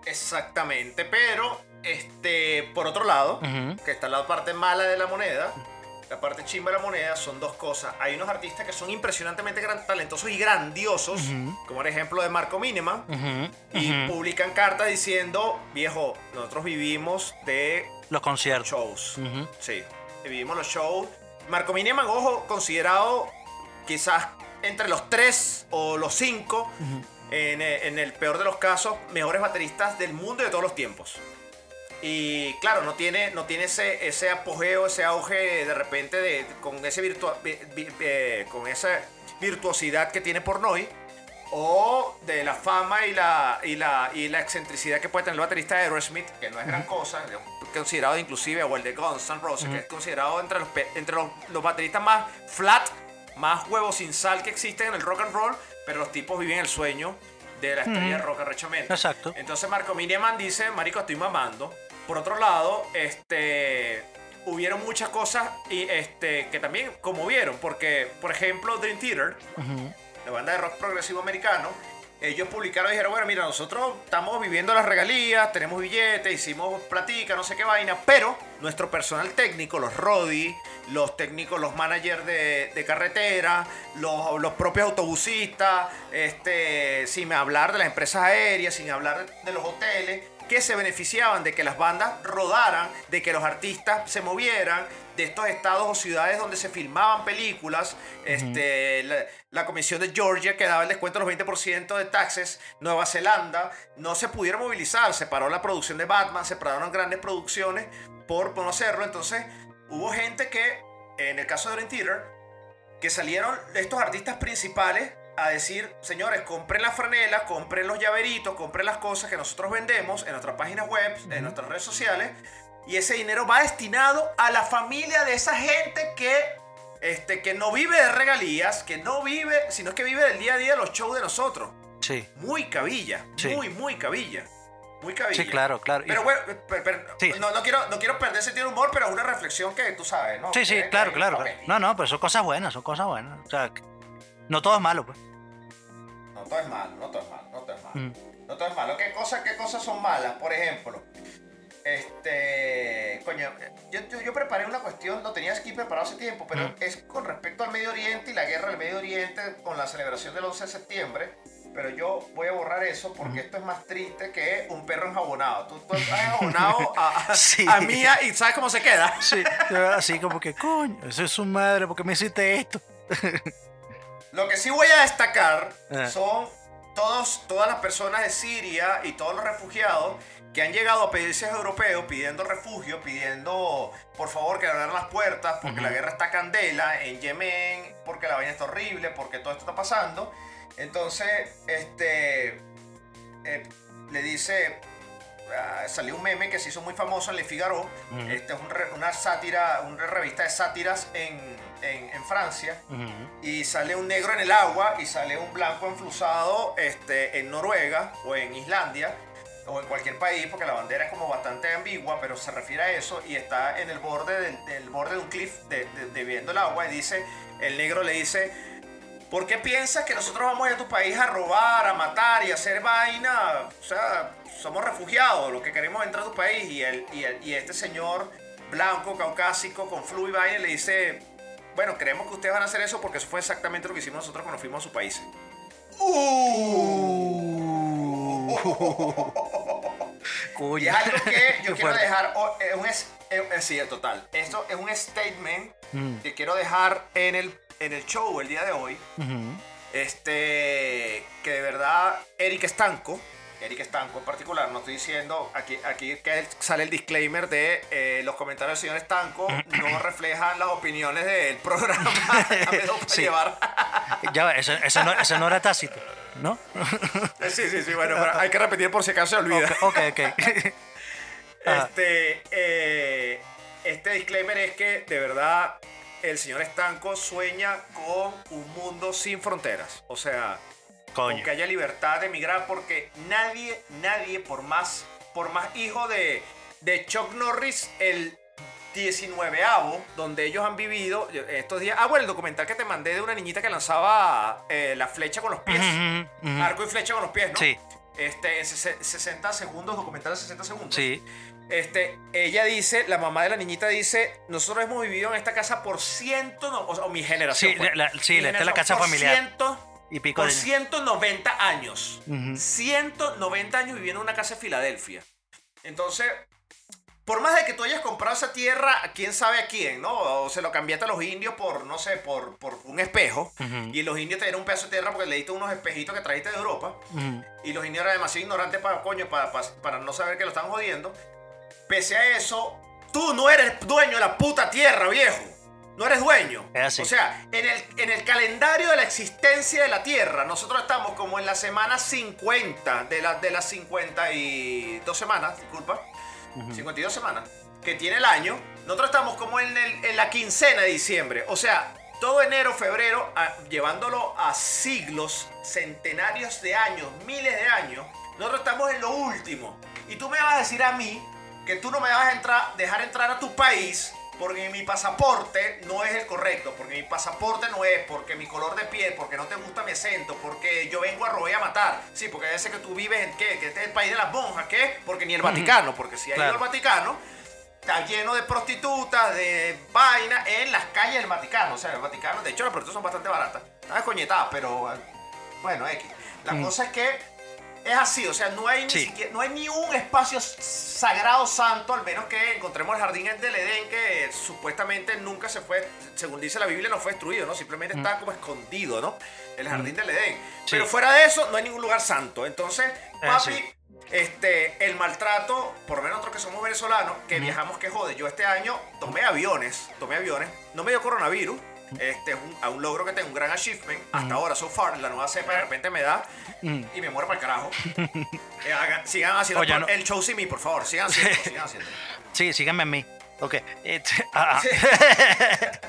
Exactamente, pero este, por otro lado, que está la parte mala de la moneda, la parte chimba de la moneda son dos cosas. Hay unos artistas que son impresionantemente gran- talentosos y grandiosos, como el ejemplo de Marco Miniman, Ujú, y publican cartas diciendo, viejo, nosotros vivimos de Los conciertos. shows. Sí, vivimos los shows. Marco Miniman, ojo, considerado quizás entre los tres o los cinco, en, eh, en el peor de los casos, mejores bateristas del mundo de todos los tiempos. Y claro, no tiene, no tiene ese, ese apogeo, ese auge de repente de, con, ese virtua- vi- vi- eh, con esa virtuosidad que tiene Pornoy. O de la fama y la, y, la, y la excentricidad que puede tener el baterista de Aerosmith, que no es gran cosa, considerado inclusive, o el de Guns N' Roses, que es considerado entre los, entre los, los bateristas más flat, más huevos sin sal que existen en el rock and roll, pero los tipos viven el sueño de la estrella de rock arrechamente. Exacto. Entonces Marco Miniman dice, marico, estoy mamando. Por otro lado, este, hubieron muchas cosas y este, que también conmovieron, porque, por ejemplo, Dream Theater, la banda de rock progresivo americano, ellos publicaron y dijeron, bueno, mira, nosotros estamos viviendo las regalías, tenemos billetes, hicimos platica, no sé qué vaina, pero nuestro personal técnico, los Rodi, los técnicos, los managers de, de carretera, los, los, propios autobusistas, este, sin hablar de las empresas aéreas, sin hablar de los hoteles, que se beneficiaban de que las bandas rodaran, de que los artistas se movieran, de estos estados o ciudades donde se filmaban películas, este, la, Comisión de Georgia que daba el descuento de los 20% de taxes, Nueva Zelanda, no se pudieron movilizar, se paró la producción de Batman, se pararon grandes producciones por no hacerlo, entonces hubo gente que, en el caso de Dream Theater, que salieron estos artistas principales a decir, señores, compren la franela, compren los llaveritos, compren las cosas que nosotros vendemos en nuestras páginas web, en nuestras redes sociales, y ese dinero va destinado a la familia de esa gente que, este, que no vive de regalías, que no vive, sino que vive del día a día de los shows de nosotros. Sí. Muy cabilla, muy, muy cabilla. Muy cabilla. Sí, claro, claro. Pero bueno, no, quiero, no quiero perder sentido de humor, pero es una reflexión que tú sabes, ¿no? Sí, sí, claro, claro. No, no, pero son cosas buenas, son cosas buenas. O sea, no todo es malo, pues. No todo es malo, no todo es malo, no todo es malo. Mm. No todo es malo. ¿Qué cosas, ¿Qué cosas son malas? Por ejemplo, este, coño, yo, yo, preparé una cuestión, lo tenía aquí preparado hace tiempo, pero es con respecto al Medio Oriente y la guerra del Medio Oriente con la celebración del 11 de septiembre. Pero yo voy a borrar eso porque esto es más triste que un perro enjabonado. Tú, tú has enjabonado a, a, Mía y ¿sabes cómo se queda? Sí, así como que, coño, eso es su madre, porque me hiciste esto? Lo que sí voy a destacar ah. son todos, todas las personas de Siria y todos los refugiados que han llegado a países europeos pidiendo refugio, pidiendo por favor que abran las puertas porque la guerra está candela en Yemen, porque la vaina está horrible, porque todo esto está pasando. Entonces, este eh, le dice, ah, salió un meme que se hizo muy famoso en Le Figaro. Este es una sátira, una revista de sátiras en, en, Francia. Y sale un negro en el agua y sale un blanco enflusado este, en Noruega o en Islandia o en cualquier país, porque la bandera es como bastante ambigua, pero se refiere a eso y está en el borde del, borde de un cliff de, de, viendo el agua y dice, el negro le dice, ¿por qué piensas que nosotros vamos a, a tu país a robar, a matar y a hacer vaina? O sea, somos refugiados, lo que queremos es entrar a tu país y, el, y, y este señor blanco, caucásico, con flu y vaina le dice, bueno, creemos que ustedes van a hacer eso porque eso fue exactamente lo que hicimos nosotros cuando fuimos a su país. Uh. y es algo que yo quiero dejar. Es un, es, sí, total. Esto es un statement mm. que quiero dejar en el, en el show el día de hoy. Este. Que de verdad, Eric Estanco Eric Estanco en particular, no estoy diciendo, aquí, aquí que sale el disclaimer de eh, los comentarios del señor Estanco no reflejan las opiniones del programa. sí. llevar. ya, eso, eso, no, eso, no, era tácito, ¿no? Eh, sí, sí, sí, bueno, pero hay que repetir por si acaso se olvida. Ok, ok. este, eh, este disclaimer es que de verdad el señor Estanco sueña con un mundo sin fronteras. O sea, que haya libertad de emigrar, porque nadie, nadie, por más, por más hijo de, de Chuck Norris, el 19avo, donde ellos han vivido estos días. Ah, bueno, el documental que te mandé de una niñita que lanzaba eh, la flecha con los pies. Arco y flecha con los pies, ¿no? Sí. Este, en 60 segundos, documental de 60 segundos. Sí. Este, ella dice, la mamá de la niñita dice, nosotros hemos vivido en esta casa por ciento, o, mi generación. Sí, pues. la, sí, esta es la casa familiar. Ciento, y pico por 190 años. 190 años viviendo en una casa de Filadelfia. Entonces, por más de que tú hayas comprado esa tierra, quién sabe a quién, ¿no? O se lo cambiaste a los indios por, no sé, por, por un espejo. Y los indios te dieron un pedazo de tierra porque le diste unos espejitos que trajiste de Europa. Y los indios eran demasiado ignorantes para, coño, para, para, no saber que lo están jodiendo. Pese a eso, tú no eres dueño de la puta tierra, viejo no eres dueño. O sea, en el, en el calendario de la existencia de la Tierra, nosotros estamos como en la semana 50 de, la, de las 52 semanas, disculpa, 52 semanas, que tiene el año. Nosotros estamos como en, en la quincena de diciembre. O sea, todo enero, febrero, llevándolo a siglos, centenarios de años, miles de años, nosotros estamos en lo último. Y tú me vas a decir a mí que tú no me vas a entrar, dejar entrar a tu país porque mi pasaporte no es el correcto, porque mi pasaporte no es, porque mi color de piel, porque no te gusta mi acento, porque yo vengo a robar y a matar. Sí, porque a veces que tú vives en qué, que este es el país de las monjas, ¿qué? Porque ni el Vaticano, porque si hay Claro. el Vaticano, está lleno de prostitutas, de vaina en las calles del Vaticano. O sea, el Vaticano, de hecho, las prostitutas son bastante baratas. Están descoñetadas, pero bueno, X. La cosa es que es así, o sea, no hay, ni siquiera- no hay ni un espacio sagrado santo, al menos que encontremos el jardín del Edén, que supuestamente nunca se fue, según dice la Biblia, no fue destruido, ¿no? Simplemente está como escondido, ¿no? El jardín del Edén. Sí. Pero fuera de eso, no hay ningún lugar santo. Entonces, Ah, papi, sí. este, el maltrato, por lo menos nosotros que somos venezolanos, que viajamos que jode. Yo este año tomé aviones, tomé aviones, no me dio coronavirus. Este es un, a un logro que tengo, un gran achievement. Hasta ahora, so far, la nueva cepa de repente me da y me muero para el carajo. Eh, hagan- sigan haciendo Oye, no. el show sin mí, por favor. Sigan haciendo, sigan haciendo. Sí, síganme a mí. Ok. Este, ah, ah. Sí.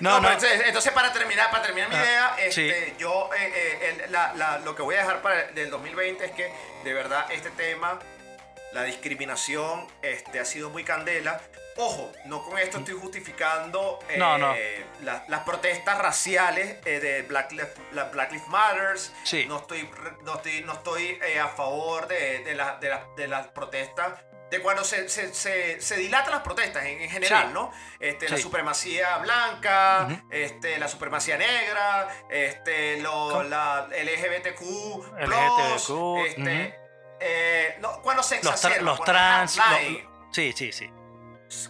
No, No, pero entonces, entonces, para terminar, para terminar mi Ah, idea, sí. este, yo eh, eh, el- la- la- lo que voy a dejar para el del 2020 es que de verdad este tema, la discriminación, este, ha sido muy candela. Ojo, no con esto estoy justificando eh, No, no. la- las protestas raciales eh, de Black, Lives- la Black Lives Matters. Sí. No estoy, no estoy, no estoy eh, a favor de, de, la- de la- de las protestas. De cuando se, se, se, se dilatan las protestas en, en general, Sí. ¿no? Este, La supremacía blanca, este, la supremacía negra, este, la LGBTQ, este, eh, no, cuando se Los, tra- exacerba, los trans. lo- sí, sí, sí.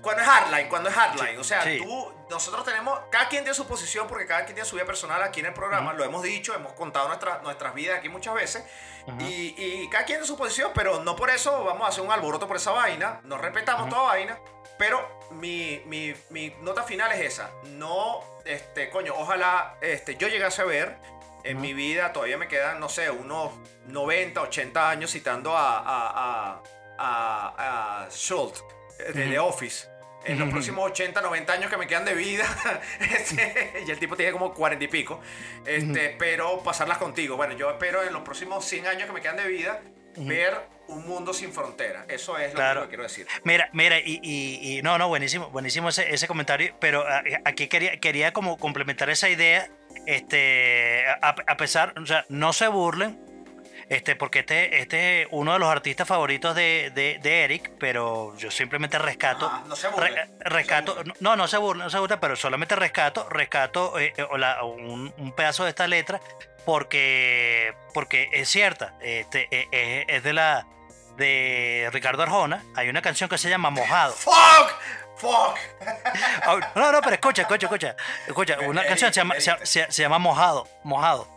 Cuando es hardline, cuando es hardline. O sea, sí. tú, nosotros tenemos, cada quien tiene su posición porque cada quien tiene su vida personal aquí en el programa. Lo hemos dicho, hemos contado nuestras nuestras vidas aquí muchas veces. y, y cada quien tiene su posición, pero no por eso vamos a hacer un alboroto por esa vaina. Nos respetamos toda vaina. Pero mi, mi, mi nota final es esa. No, este, coño, ojalá este, yo llegase a ver en mi vida, todavía me quedan, no sé, unos 90, 80 años citando a, a, a, a, a Schultz eh, de The Office. En los próximos 80, 90 años que me quedan de vida, este, y el tipo tiene como 40 y pico, este, pero pasarlas contigo. Bueno, yo espero en los próximos 100 años que me quedan de vida ver un mundo sin fronteras. Eso es lo Claro. que quiero decir. Mira, mira, y, y- y- no, no, buenísimo, buenísimo ese, ese comentario, pero aquí quería, quería como complementar esa idea, este, a, a pesar, o sea, no se burlen, este, porque este, este es uno de los artistas favoritos de, de- de Eric, pero yo simplemente rescato, Ajá, no se burlen, re- no se rescato, no, no se burla, no se burla, pero solamente rescato, rescato eh, eh, la- un, un pedazo de esta letra, porque, porque es cierta, este, eh, eh, es de la de Ricardo Arjona, hay una canción que se llama Mojado. ¡Fuck! ¡Fuck! Ah, No, no, pero escucha, escucha, escucha. Escucha, una canción se llama, se- se llama Mojado, Mojado.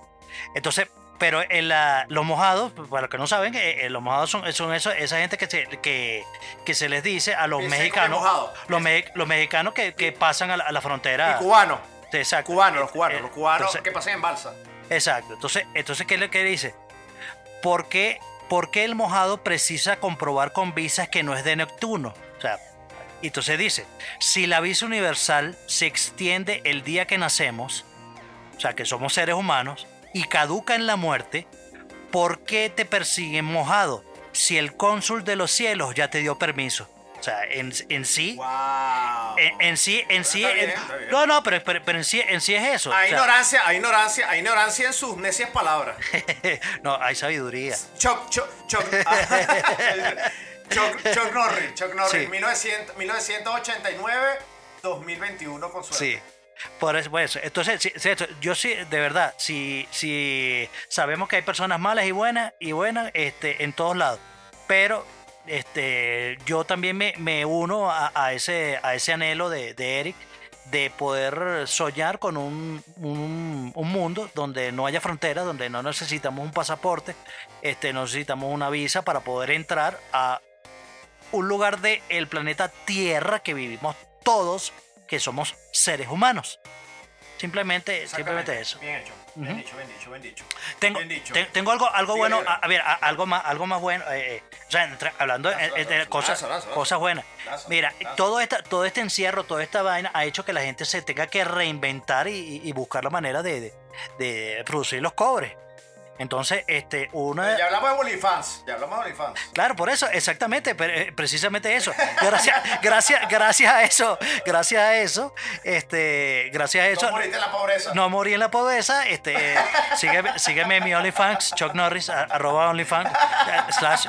Entonces, pero en la- los mojados, para los que no saben, eh, eh, los mojados son, son eso, esa gente que se, que, que se les dice a los que mexicanos, los, me- los mexicanos que, que pasan a la, a la frontera. Y cubano. Exacto. Cubanos, los cubanos, Eh, los cubanos entonces- que pasan en balsa. Exacto. Entonces, entonces ¿qué, le- qué dice? ¿Por qué, por qué el mojado precisa comprobar con visas que no es de Neptuno? O sea, y entonces dice, si la visa universal se extiende el día que nacemos, o sea, que somos seres humanos, y caduca en la muerte, ¿por qué te persiguen mojado si el cónsul de los cielos ya te dio permiso? O sea, en, en sí... ¡Wow! En, en sí, en sí, bien, en- no, no, pero, pero, pero en sí, en sí es eso. Hay o sea, ignorancia, hay ignorancia, hay ignorancia en sus necias palabras. no, hay sabiduría. Chuck, Chuck, Chuck. Chuck, Chuck Norris, Chuck Norris, Sí. 1900 1989, 2021 con suerte. Sí. Por eso, por eso. Entonces, yo sí, de verdad, si, si sabemos que hay personas malas y buenas y buenas este, en todos lados, pero este, yo también me, me uno a, a ese, a ese anhelo de, de Eric de poder soñar con un, un, un mundo donde no haya fronteras, donde no necesitamos un pasaporte, este, necesitamos una visa para poder entrar a un lugar del el planeta Tierra que vivimos todos, que somos seres humanos. Simplemente, simplemente eso. Bien hecho, bien dicho, bien dicho, bien dicho. Tengo, Bien dicho. te- tengo algo, algo bueno, a, a ver, a- algo más, algo más bueno. eh, eh, o sea, entre- hablando de, cosas, cosas buenas. Mira, todo, esta, todo este encierro, toda esta vaina ha hecho que la gente se tenga que reinventar y, y buscar la manera de, de- de producir los cobres. Entonces, este, una... Ya hablamos de OnlyFans, ya hablamos de OnlyFans. Claro, por eso, exactamente, eh, precisamente eso. Gracias, gracias, gracias a eso, gracias a eso, este, gracias a eso. No moriste en la pobreza. No morí en la pobreza, este, sígueme, sígueme en mi OnlyFans, Chuck Norris, arroba OnlyFans, eh, slash,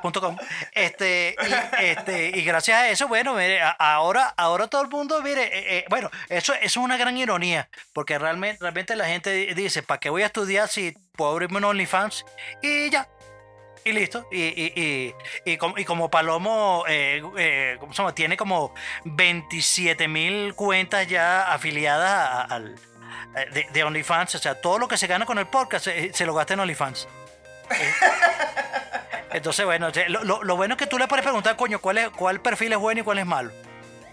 punto com. Este, y, este, y gracias a eso, bueno, mire, ahora, ahora todo el mundo, mire, eh, eh, bueno, eso, eso es una gran ironía, porque realmente, realmente la gente di- dice, ¿para qué voy a estudiar si puedo abrirme un OnlyFans? Y ya, y listo. Y, y, y, y como, y como Palomo eh, eh, ¿cómo se llama? tiene como 27 mil cuentas ya afiliadas a- al, eh, de, de OnlyFans. O sea, todo lo que se gana con el podcast se, se lo gasta en OnlyFans. Entonces, bueno, lo, lo- lo bueno es que tú le puedes preguntar, coño, ¿cuál, es, cuál perfil es bueno y cuál es malo.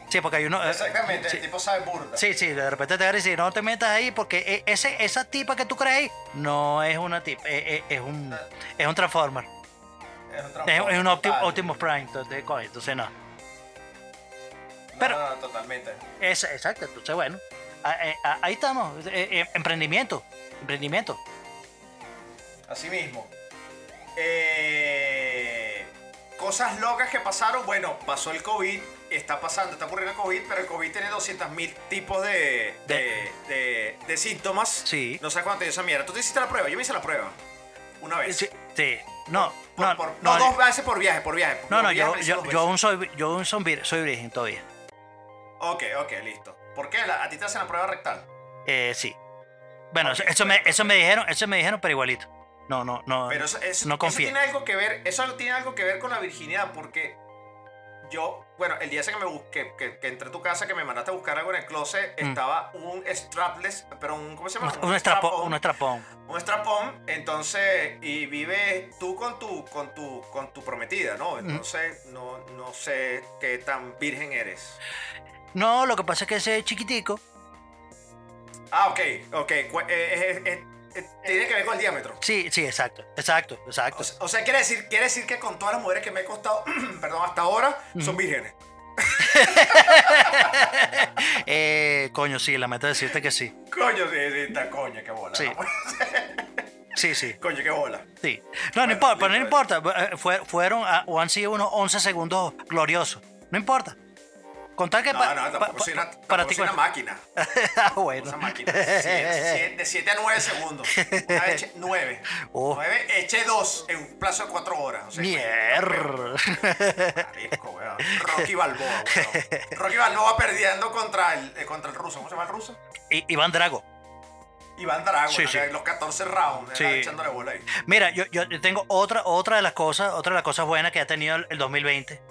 Sí, porque hay uno. eh, Exactamente, sí. el tipo sabe burda. Sí, sí, de repente te va a decir, no te metas ahí porque e- ese, esa tipa que tú crees ahí no es una tipa, es, es- es un, es un Transformer. Es un, Es, transforme es un Opti- total. Optimus Prime, entonces, entonces no. Pero- no, no, totalmente. Es, exacto, entonces bueno. ah, eh, ah, Ahí estamos, eh, eh, emprendimiento, emprendimiento. Así mismo. Eh, cosas locas que pasaron. Bueno, pasó el COVID. Está pasando, está ocurriendo el COVID, pero el COVID tiene 200.000 tipos de, de, de- de síntomas. Sí. No sé cuánto dio esa mierda. ¿Tú te hiciste la prueba? Yo me hice la prueba. Una vez. Sí, sí. No, Por- no, por- no, no, dos veces por viaje, por viaje. no, no, viaje yo, yo, yo aún soy, yo aún soy, vir- soy virgen todavía. Ok, ok, listo. ¿Por qué? ¿A ti te hacen la prueba rectal? Eh, sí. Bueno, eso, me, eso me dijeron, eso me dijeron, pero igualito. No, no, no. Pero eso, eso- no eso tiene algo que ver, eso tiene algo que ver con la virginidad, porque yo, bueno, el día ese que me busqué, que, que entré a tu casa, que me mandaste a buscar algo en el closet, Mm. estaba un strapless, pero un, ¿cómo se llama? un, un estrapón, un estrapón. un strapón, entonces, y vives tú con tu, con tu, con tu prometida, ¿no? Entonces, no, no sé qué tan virgen eres. No, lo que pasa es que ese chiquitico. Ah, ok, ok, eh, eh, eh, eh, tiene que ver con el diámetro. Sí, sí, exacto, exacto, exacto. O sea, o sea, quiere decir, quiere decir que con todas las mujeres que me he costado, perdón, hasta ahora, son vírgenes. Eh, coño, sí, lamento decirte que sí. Coño, sí, sí, está coño, qué bola. Sí. Sí, sí, Coño, qué bola. sí. No, no importa, pero no importa. eh, fue- fueron a- o han sido unos 11 segundos gloriosos. No importa. Contar que No, pa- no, tampoco pa- soy una, para ti. soy una máquina. Ah, bueno. Esa máquina. Siete- De 7 a 9 segundos. Una vez eché 9. Oh. 9, eché 2 en un plazo de 4 horas. O sea, Mierda. marico, weón. Rocky Balboa, weón. Rocky Balboa perdiendo contra el, eh, contra el ruso. ¿Cómo se llama el ruso? I- Iván Drago. Iván Drago, Sí, sí. Los 14 rounds, Sí. echándole bola ahí. Mira, yo, yo tengo otra, otra de las cosas, otra de las cosas buenas que ha tenido el 2020.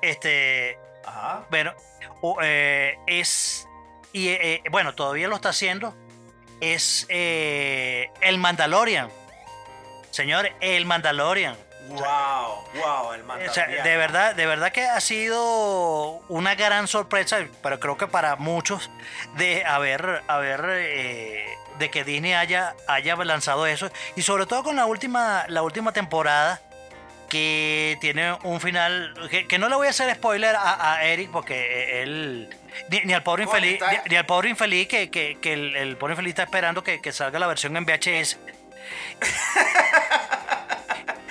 Este, Ajá. bueno, o, eh, es y eh, eh, bueno, todavía lo está haciendo. Es eh, el Mandalorian. Señores, el Mandalorian. Wow, wow, el O Mandaloriano. sea, de verdad, de verdad que ha sido una gran sorpresa, pero creo que para muchos de haber, haber eh, de que Disney haya, haya lanzado eso y sobre todo con la última, la última temporada que tiene un final que, que no le voy a hacer spoiler a, a Eric porque él ni, ni al pobre infeliz ni, ni al pobre infeliz que, que- que el, el pobre infeliz está esperando que, que salga la versión en VHS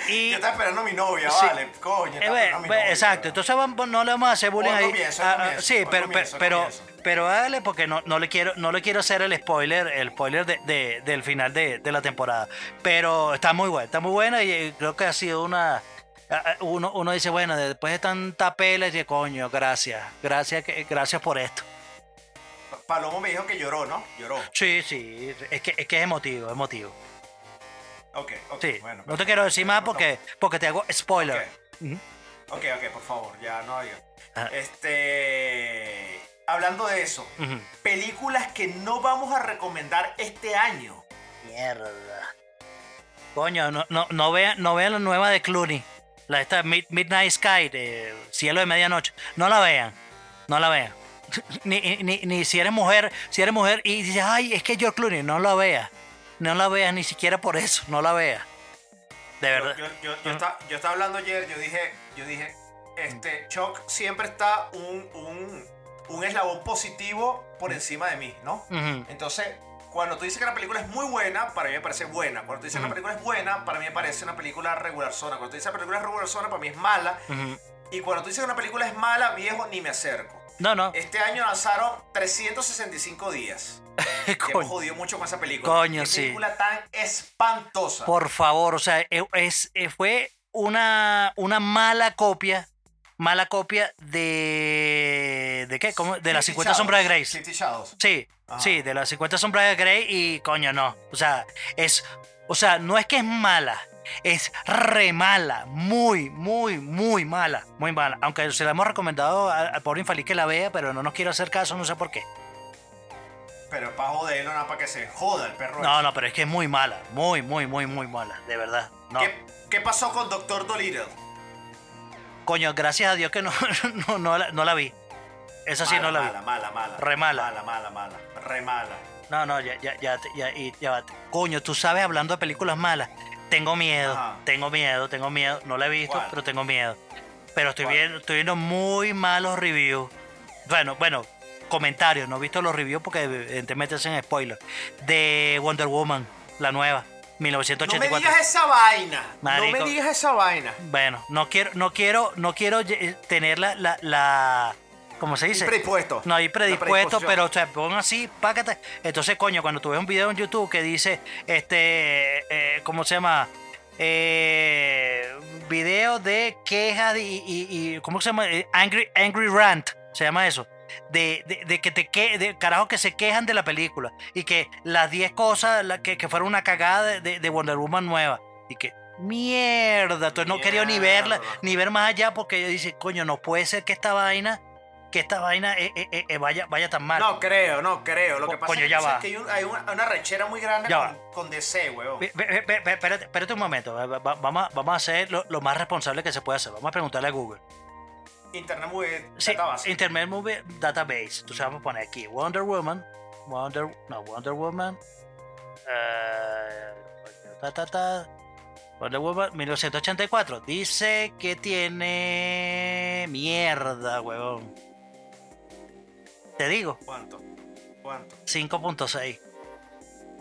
y Yo estaba esperando a mi novia, Sí. vale, coño. eh, a mi novia, exacto, entonces no le vamos a hacer bullying ahí. comienzo, Ah, ah, comienzo, sí, pero, comienzo, pero, pero, hágale porque no, no le quiero, no le quiero hacer el spoiler, el spoiler de, de- del final de, de la temporada. Pero está muy buena, está muy buena y eh, creo que ha sido una. Uno, uno dice, bueno, después de tanta pela, dice, coño, gracias, gracias, gracias por esto. Palomo me dijo que lloró, ¿no? Lloró. Sí, sí, es que es, que es emotivo, emotivo. Ok, ok. Sí, bueno, no te quiero decir más porque, porque te hago spoiler. Ok. Ok, por favor, ya no. Ajá. Este. Hablando de eso, películas que no vamos a recomendar este año. Mierda. Coño, no, no, no vean no vean la nueva de Clooney. La esta Mid- Midnight Sky, de Cielo de Medianoche. No la vean. No la vean. Ni, ni, ni si eres mujer, si eres mujer y dices, ay, es que George Clooney, no la veas. No la veas ni siquiera por eso, no la veas. De verdad. yo, yo, yo estaba, yo estaba hablando ayer, yo dije, yo dije, este, Chuck siempre está un, un, un eslabón positivo por encima de mí, ¿no? Ujú. Entonces, cuando tú dices que una película es muy buena, para mí me parece buena. Cuando tú dices que una película es buena, para mí me parece una película regular zona. Cuando tú dices que una película es regular zona, para mí es mala. Ujú. Y cuando tú dices que una película es mala, viejo, ni me acerco. No, no. Este año lanzaron 365 días. Que hemos jodido mucho con esa película. Coño, Qué sí. película tan espantosa. por favor, o sea, e- es, eh, fue una, una mala copia, mala copia de... ¿De qué? ¿Cómo? De las 50 Fifty Shadows. sombras de Shadows. Sí, Ajá. sí, de las 50 sombras de Grey y coño, no. O sea, es. O sea, no es que es mala, es re mala. Muy, muy, muy mala. Muy mala. Aunque se la hemos recomendado al pobre infeliz que la vea, pero no nos quiere hacer caso, no sé por qué. Pero para joderlo, no para que se joda el perro. No, ese. no, pero es que es muy mala. Muy, muy, muy, muy mala. De verdad. No. ¿Qué, qué pasó con Doctor Dolittle? Coño, gracias a Dios que no, no, no, la, no la vi. Esa sí no la vi. Mala, mala, mala. Re mala. Mala, mala, mala. Re mala. No, no, ya, ya, ya, ya, y- ya. Coño, tú sabes, hablando de películas malas, tengo miedo, Ajá. tengo miedo, tengo miedo. No la he visto, ¿Cuál? pero tengo miedo. Pero estoy ¿Cuál? viendo, estoy viendo muy malos reviews. Bueno, bueno, comentarios, no he visto los reviews porque evidentemente hacen spoiler. De Wonder Woman, la nueva, No me 1984. digas esa vaina. No me digas esa vaina. Bueno, no quiero, no quiero, no quiero eh, tener la, la, la ¿cómo se dice? predispuesto. No, hay predispuesto, pero o sea, pon así, págate. Entonces, coño, cuando tú ves un video en YouTube que dice, este, eh, ¿cómo se llama? Eh, video de quejas y, y- y- ¿cómo se llama? Eh, Angry, Angry Rant, se llama eso. De, de- de que te que, de carajo que se quejan de la película y que las 10 cosas la- que, que fueron una cagada de, de- de Wonder Woman nueva y que mierda, entonces no quería ni verla ni ver más allá porque yo dice, coño, no puede ser que esta vaina que esta vaina eh, eh, eh, vaya, vaya tan mal. No creo, no creo. Lo que pasa coño, es, ya que- ¿sabes va. que hay, un- hay una, una rechera muy grande Ya con, con DC, weón. Espérate, espérate un momento. va- va- Vamos a, vamos a hacer lo, lo más responsable que se puede hacer. Vamos a preguntarle a Google. Internet Movie Sí, Database. Internet Movie Database. Entonces vamos a poner aquí Wonder Woman. Wonder, no, Wonder Woman. eh, ta, ta, ta. Wonder Woman 1984. Dice que tiene mierda, huevón. Te digo, ¿Cuánto? ¿Cuánto? 5.6.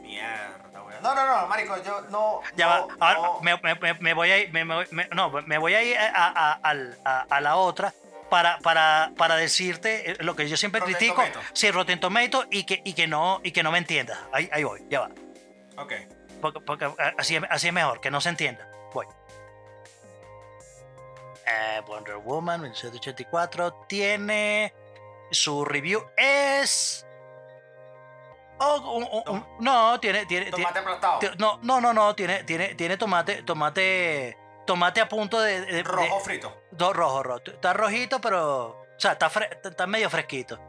Mierda, weón. No, no, no, marico, yo no. Ya no, va, ahora no. me, me- me- me voy a ir, me, no, me voy a ir a, a- a- al- a- a la otra para, para, para decirte eh, lo que yo siempre Rotten critico, Tomato. sí, Rotten Tomato, y que, y que no, y que no me entiendas. Ahí, ahí voy, ya va. Ok. Porque, porque, así, es- así es mejor, que no se entienda. Voy. Eh, Wonder Woman 1984 tiene su review es oh, un- un- un- no tiene tiene, tiene- Tomate aplastado. Ti- No, no, no, no, tiene, tiene, tiene tomate, tomate, tomate a punto de, de- de- Rojo frito. no, rojo, rojo. Está rojito, pero, o sea, está, fre- está- medio fresquito.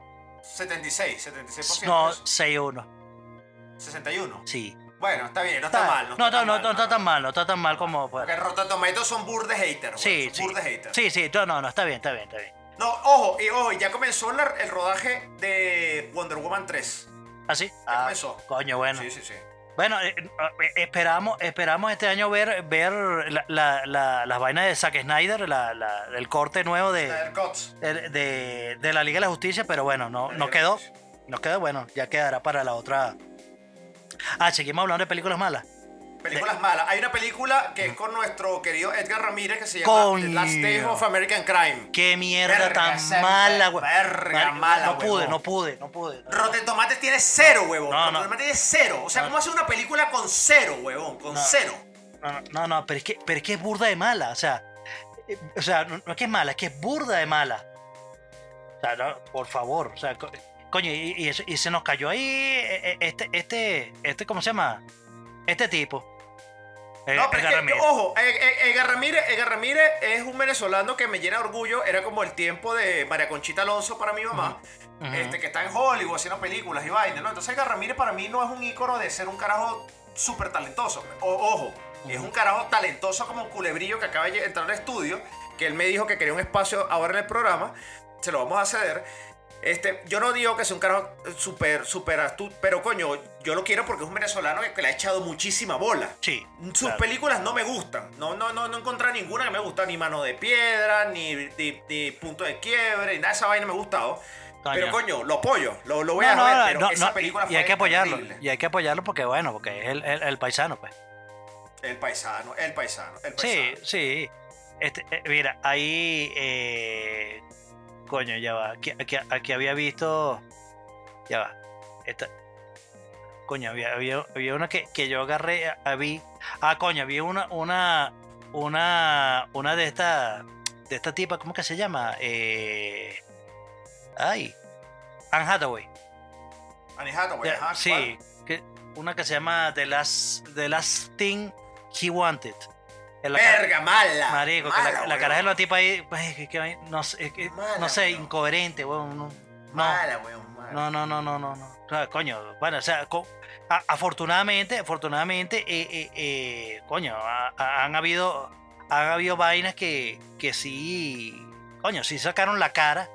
76, 76%. No, de eso. 6-1, 61. sí. Bueno, está bien, no está, Está- mal. no, está no, no, no está tan mal, no está tan mal como Porque fuera. Rotten Tomatoes son burde haters. Sí, sí. burde haters. Sí, sí, no, no, no, está bien, está bien, está bien. No, ojo, y ojo, ya comenzó el rodaje de Wonder Woman 3. ¿Así? Ya comenzó. Coño, bueno. Sí, sí, sí. Bueno, eh, eh, esperamos, esperamos este año ver, ver la- la- la- las vainas de Zack Snyder, el corte nuevo de, El de, de- la Liga de la Justicia, pero bueno, no, La no Liga de la quedó. Justicia. No quedó, bueno, ya quedará para la otra. Ah, seguimos hablando de películas malas. Películas malas. Hay una película que es con nuestro querido Edgar Ramírez que se llama Coño. The Last Days of American Crime. Qué mierda Verga, tan esa mala, güey. verga mala, No pude, huevón. no pude, no pude. Rotten Tomatoes tiene cero, huevón. No, Rotten no. Tomatoes tiene cero. O sea, No. ¿cómo hace una película con cero, huevón? Con No. cero. No, no, no, pero es que, pero es que es burda de mala. O sea, eh, o sea, no, no es que es mala, es que es burda de mala. O sea, no, por favor. O sea, co- coño, y, y eso- y se nos cayó ahí eh, eh, este, este, este, ¿cómo se llama? Este tipo. Eh, No, pero Edgar es que, ojo, eh, eh, Edgar Ramírez, Edgar Ramírez es un venezolano que me llena de orgullo. Era como el tiempo de María Conchita Alonso para mi mamá. Este, que está en Hollywood haciendo películas y vainas, ¿no? Entonces Edgar Ramírez para mí no es un ícono de ser un carajo súper talentoso. O- ojo, es un carajo talentoso como un culebrillo que acaba de entrar al estudio, que él me dijo que quería un espacio ahora en el programa, se lo vamos a ceder. Este, yo no digo que sea un carajo súper, súper astuto, pero coño, yo lo quiero porque es un venezolano que, le ha echado muchísima bola. Sí. Sus claro. películas no me gustan. No, no, no, no encontré ninguna que me gusta. Ni Mano de Piedra, ni, ni, ni Punto de Quiebre, ni nada de esa vaina me ha gustado. Pero coño, lo apoyo, lo, lo voy No, a no, ver, no, pero no, esa no, película y, y fue hay que apoyarlo. terrible. Y hay que apoyarlo porque, bueno, porque es el, el- el paisano, pues. El paisano, el paisano, el paisano. Sí, sí. Este, eh, mira, ahí. eh, coño, ya va. Aquí, aquí, aquí había visto. Ya va. Esta. Coño, había, había, había una que, que yo agarré. ah, Vi. Ah, coño, había una. Una. Una. Una de estas. De esta tipa, ¿cómo que se llama? Eh. Ay. Anne Hathaway. Annie Hathaway, Ya, sí, que, una que se llama The Last, The Last Thing He Wanted. La Verga, mala. Marico, que mala, la, la weón. cara de la tipa ahí, pues, que- que- no sé, que- Mala, no sé, incoherente, weón. No, no, Mala, weón, mala. no, no, no, no, no, no. O sea, coño, bueno, o sea, co- a- afortunadamente, afortunadamente, eh, eh, eh, coño, ha- ha- han habido, han habido vainas que, que sí, coño, sí sacaron la cara.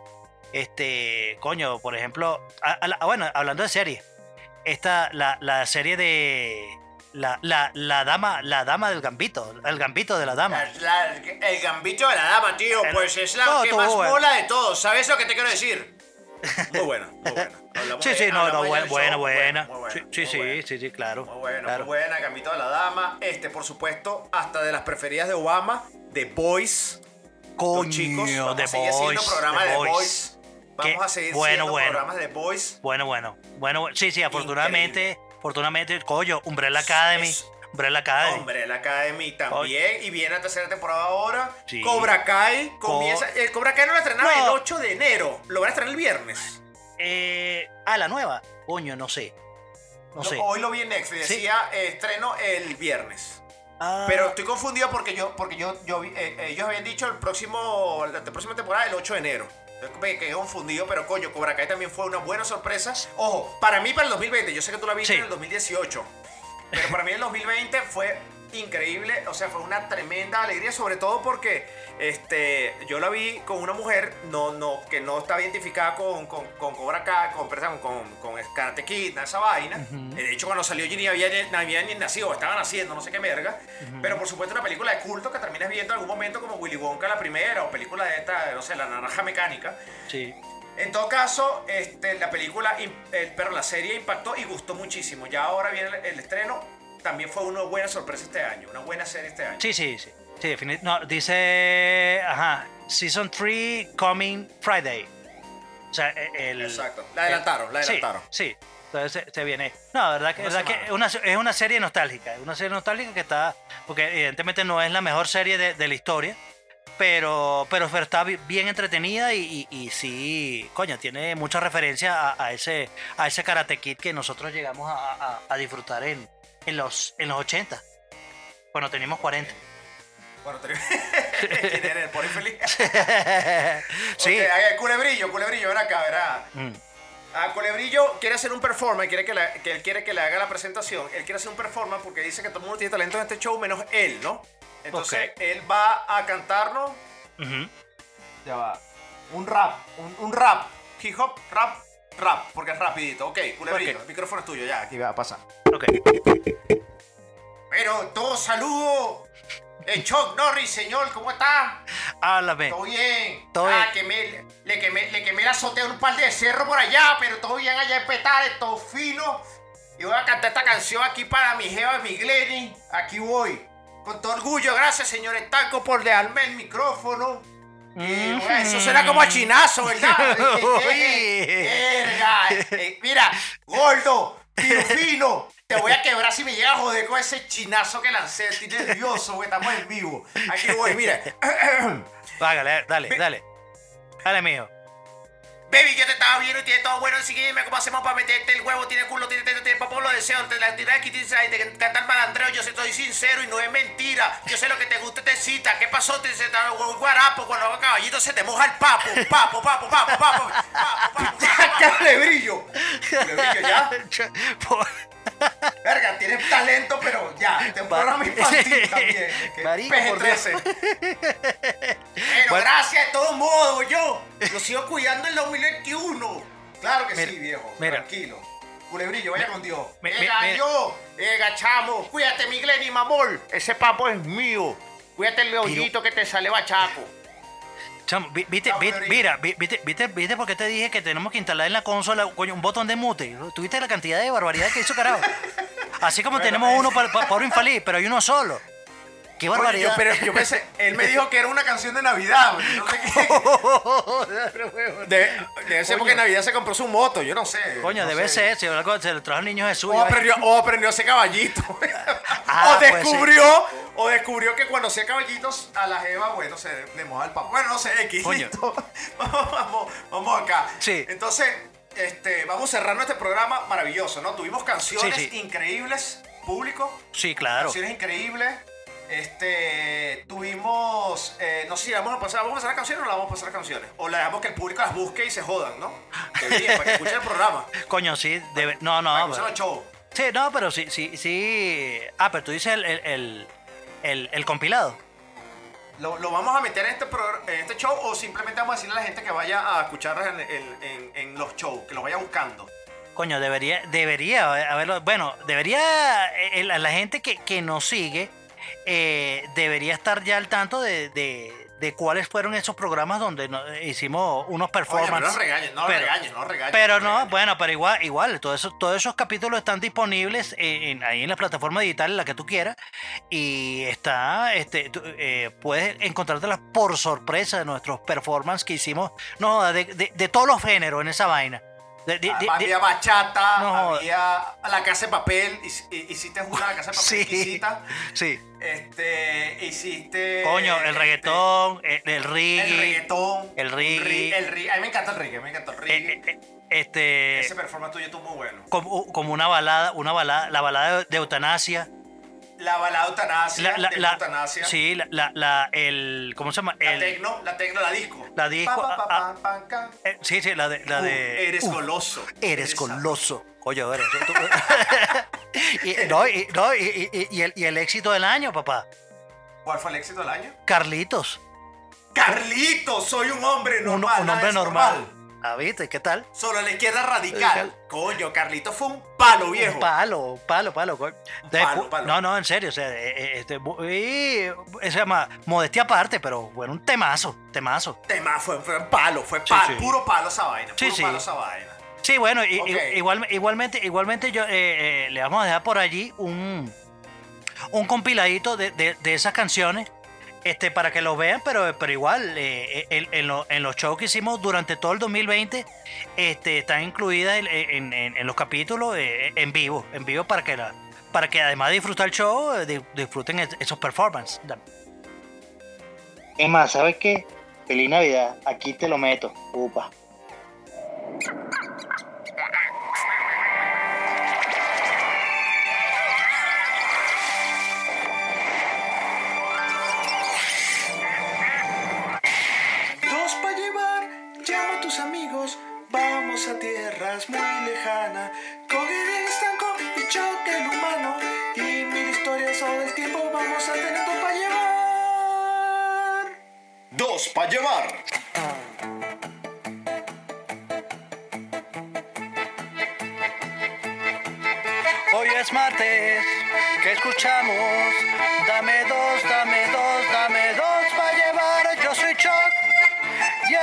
Este, coño, por ejemplo, la- bueno, hablando de series, esta, la, la serie de la, la, la dama, la dama del gambito, el gambito de la dama. La- el gambito de la dama, tío, El- pues es la que más bueno. mola de todos. ¿Sabes lo que te quiero decir? Muy buena, muy buena. Hablamos Sí, sí, no, no, buena, buena, buena. Sí, sí, sí, sí, claro. Muy buena, claro. muy buena, Gambito de la Dama. Este, por supuesto, hasta de las preferidas de Obama, The Boys. Los Coño, chicos, vamos The a seguir haciendo programas The de The Boys. Boys. Vamos Qué a seguir bueno, haciendo bueno. programas de Boys. Bueno, bueno, bueno, bueno. sí, sí, afortunadamente, afortunadamente, coño, Umbrella Academy, Es- Umbrella Academy. Hombre, la Academy también. Y viene la tercera temporada ahora. Sí. Cobra Kai comienza. El Cobra Kai no lo estrenaba No. el 8 de enero. Lo van a estrenar el viernes. Eh, ah, la nueva. Coño, no sé. No sé. Hoy lo vi en Netflix. Sí. Decía eh, estreno el viernes. Ah, Pero estoy confundido porque yo, porque yo, yo eh, ellos habían dicho el próximo, la próxima temporada el 8 de enero. Me quedé confundido, pero coño, Cobra Kai también fue una buena sorpresa. Ojo, para mí para el 2020, yo sé que tú la viste Sí. en el 2018, pero para mí el 2020 fue increíble, o sea, fue una tremenda alegría, sobre todo porque este, yo la vi con una mujer no, no, que no estaba identificada con, con, con Cobra Kai, con, perdón, con, con Karate Kid, esa vaina. De hecho, cuando salió Ginny había, ni había ni nacido, estaban haciendo, no sé qué verga. Pero por supuesto, una película de culto que terminas viendo en algún momento como Willy Wonka la primera, o película de esta, no sé, La Naranja Mecánica. sí. En todo caso, este, la película, eh, pero la serie impactó y gustó muchísimo. Ya ahora viene el, el estreno. También fue una buena sorpresa este año, una buena serie este año. Sí, sí, sí. Sí, No, dice. Ajá. Season 3 coming Friday. O sea, e- el. Exacto. La adelantaron, la adelantaron. Sí, Entonces se, se viene. No, la verdad que, verdad que una, es una serie nostálgica. Es una serie nostálgica que está. Porque evidentemente no es la mejor serie de, de la historia. Pero, pero, está bi- bien entretenida y, y- y sí, coño, tiene mucha referencia a, a ese, a ese Karate Kid que nosotros llegamos a, a- a disfrutar en, en, los, en los 80, cuando teníamos 40. Bueno, te... ¿Quién? ¿El poli feliz? sí. Culebrillo, culebrillo, ven acá, verá. Mm. Ah, Culebrillo quiere hacer un performance, quiere que, la- que él quiere que le haga la presentación. Él quiere hacer un performance porque dice que todo el mundo tiene talento en este show menos él, ¿no? Entonces él va a cantarnos. Ujú. Ya va. Un rap, un, un rap. Hip hop, rap, rap, porque es rapidito. Ok, Culebrillo, Ok. el micrófono es tuyo, ya, aquí va a pasar. Ok. Pero todo saludo. Eh, Chuck Norris, señor, ¿cómo está? Háblame. Todo bien. Todo ah, bien. que me, le, quemé, le quemé la azotea un par de cerro por allá, pero todo bien allá en Petare, todo fino. Y voy a cantar esta canción aquí para mi jeva, mi Glenny. Aquí voy. Con todo orgullo, gracias, señor Estanco, por dejarme el micrófono. Y, bueno, eso suena como a chinazo, ¿verdad? Verga. Eh, mira, gordo, fino, fino. Te voy a quebrar si me llega a joder con ese chinazo que lancé. Estoy nervioso, güey. Estamos en vivo. Aquí voy, mira. Dale, dale, dale. Dale, mío. Baby, yo te estaba viendo y tiene todo bueno. Así que dime cómo hacemos para meterte el huevo. Tiene culo, tiene teta, tiene papá, lo deseo. Te la tiré aquí, tienes de cantar malandreo. Yo estoy sincero y no es mentira. Yo sé lo que te gusta, te cita. ¿Qué pasó? Te se te un guarapo cuando va caballito se te moja el papo. Papo, papo, papo, papo. Papo, papo. Por- Verga, tienes talento, pero ya. Es un programa infantil también. que Marico, por Dios. PG-13. Pero Bueno. gracias de todos modos, yo. Lo sigo cuidando en el 2021. Claro que Mira, sí, viejo. mira. Tranquilo. Culebrillo, vaya con Dios. mi- Venga, yo. Venga, chamo. Cuídate, mi Glenny, mamor. Ese papo es mío. Cuídate el hoyito que te sale bachaco. Chamo, vi- viste, La vi- mayoría. mira, vi- viste, viste, viste por qué te dije que tenemos que instalar en la consola coño, un botón de mute. ¿Tuviste la cantidad de barbaridad que hizo carajo? Así como Bueno, tenemos uno para, para, infeliz, pero hay uno solo. ¡Qué Oye, barbaridad! yo, pero yo pensé, él me dijo que era una canción de Navidad. güey, No sé qué. Debe, debe ser porque en Navidad se compró su moto, yo no sé. Coño, no debe sé. ser, si se le trajo al niño Jesús. O aprendió, o aprendió a hacer caballito. Ah, o puede descubrió, o descubrió que cuando hacía caballitos a la jeva, bueno, se le moja el papá. Bueno, no sé, X. Vamos, vamos, vamos acá. Sí. Entonces, este, vamos cerrando este programa maravilloso, ¿no? Tuvimos canciones Sí, sí. increíbles, público. Sí, claro. Canciones increíbles. Este, tuvimos, eh, no sé si vamos a pasar, vamos a pasar canciones o no la vamos a pasar canciones. O la dejamos que el público las busque y se jodan, ¿no? Debería, para que escuchen el programa. Coño, sí, debe- no, no. Para que pero- el show. sí, no, pero sí, sí, sí. Ah, pero tú dices el, el, el, compilado. ¿Lo, lo vamos a meter en este, progr- en este show o simplemente vamos a decirle a la gente que vaya a escucharlas en, en- los shows, que los vaya buscando? Coño, debería, debería haberlo. Bueno, debería. eh, la, la gente que, que nos sigue eh, debería estar ya al tanto de, de- de cuáles fueron esos programas donde no- hicimos unos Oye, pero no performances. no Pero- regañen, no nos regañen. Pero no, bueno, pero igual, igual, todos esos, todos esos capítulos están disponibles en, en- ahí en la plataforma digital, en la que tú quieras. Y está, este, tú, eh, puedes encontrártelas por sorpresa de nuestros performances que hicimos, no, de- de todos los géneros en esa vaina. De- de- había bachata, No, había la casa de papel, hic- hiciste una la casa de papel sí, exquisita. sí. Este, hiciste. Coño, el este, reggaetón, el, el reggae. El reggaetón. el reggae. El. A mí me encanta el reggae, me encanta el eh, reggae. eh, eh, este. Ese performance tuyo estuvo muy bueno. como, como una balada, una balada, la balada de eutanasia. La balada eutanasia, La, la, eutanasia. sí, la, la, la- el, ¿cómo se llama? La El, tecno, la tecno, la disco. La disco, Pa, pa, pa, ah, ca. eh, sí, sí, la de, la Uh, de eres Uf, goloso. Eres goloso. Oye, a ver, tú- y, no, y, no, y- el, y el éxito del año, papá. ¿Cuál fue el éxito del año? Carlitos. Carlito, soy un hombre normal. un hombre normal. Ah, ¿viste? ¿Qué tal? Solo la izquierda radical. Radical. Coño, Carlito fue un palo viejo. Un palo, palo, palo. co- de- palo, palo. No, no, en serio. O sea, eh, eh, este, y- se llama modestia aparte, pero bueno, un temazo, temazo. Tema, fue, fue un palo, fue palo, sí. puro palo esa vaina. Sí, puro sí. palo esa vaina. Sí, bueno, y- Ok. y- igual, igualmente, igualmente yo eh, eh, le vamos a dejar por allí un, un compiladito de, de- de esas canciones este, para que lo vean, pero, pero igual eh, en, en lo- en los shows que hicimos durante todo el 2020 este, están incluidas en, en- en- en los capítulos eh, en vivo, en vivo para que, la, para que además de disfrutar el show, eh, di- disfruten es- esos performances. Es más, ¿sabes qué? Feliz Navidad, aquí te lo meto. Upa. Tus amigos, vamos a tierras muy lejanas. Con el estanco y choque el humano, y mil historias sobre el tiempo vamos a tener dos para llevar. Dos para llevar. Hoy es martes, que escuchamos? Dame dos, dame dos, dame dos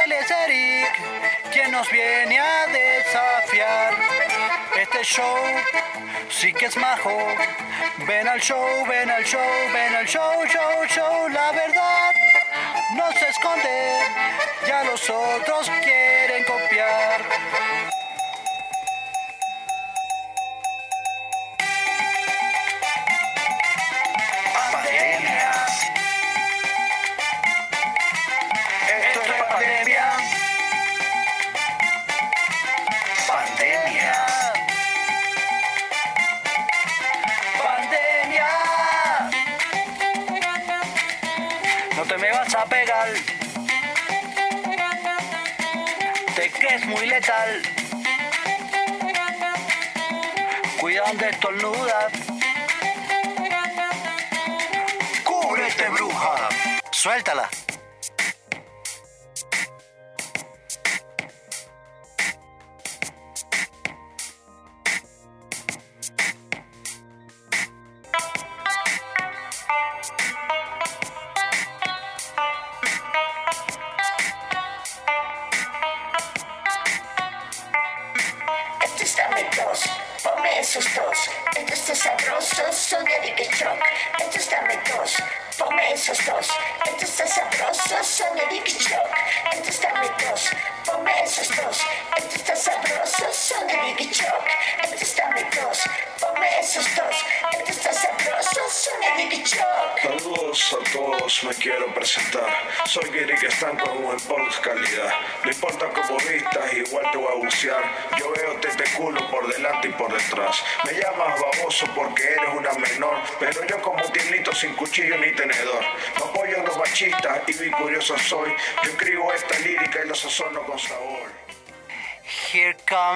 él es Eric, quien nos viene a desafiar. Este show sí que es majo. Ven al show, ven al show, ven al show, show, show. La verdad no se esconde, ya los otros quieren copiar. Letal. Cuida donde estornudas. Cúbrete, bruja. Suéltala.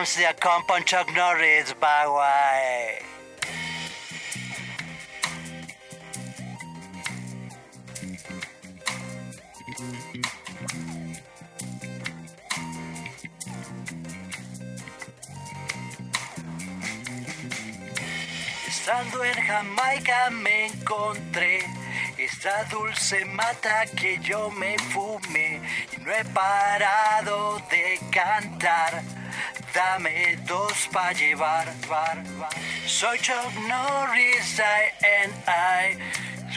The accompany Chuck Norris, bye. Estando en Jamaica me encontré esta dulce mata que yo me fumé y no he parado de cantar. Dame dos pa' llevar, bar, bar. Soy Chuck Norris, I and I.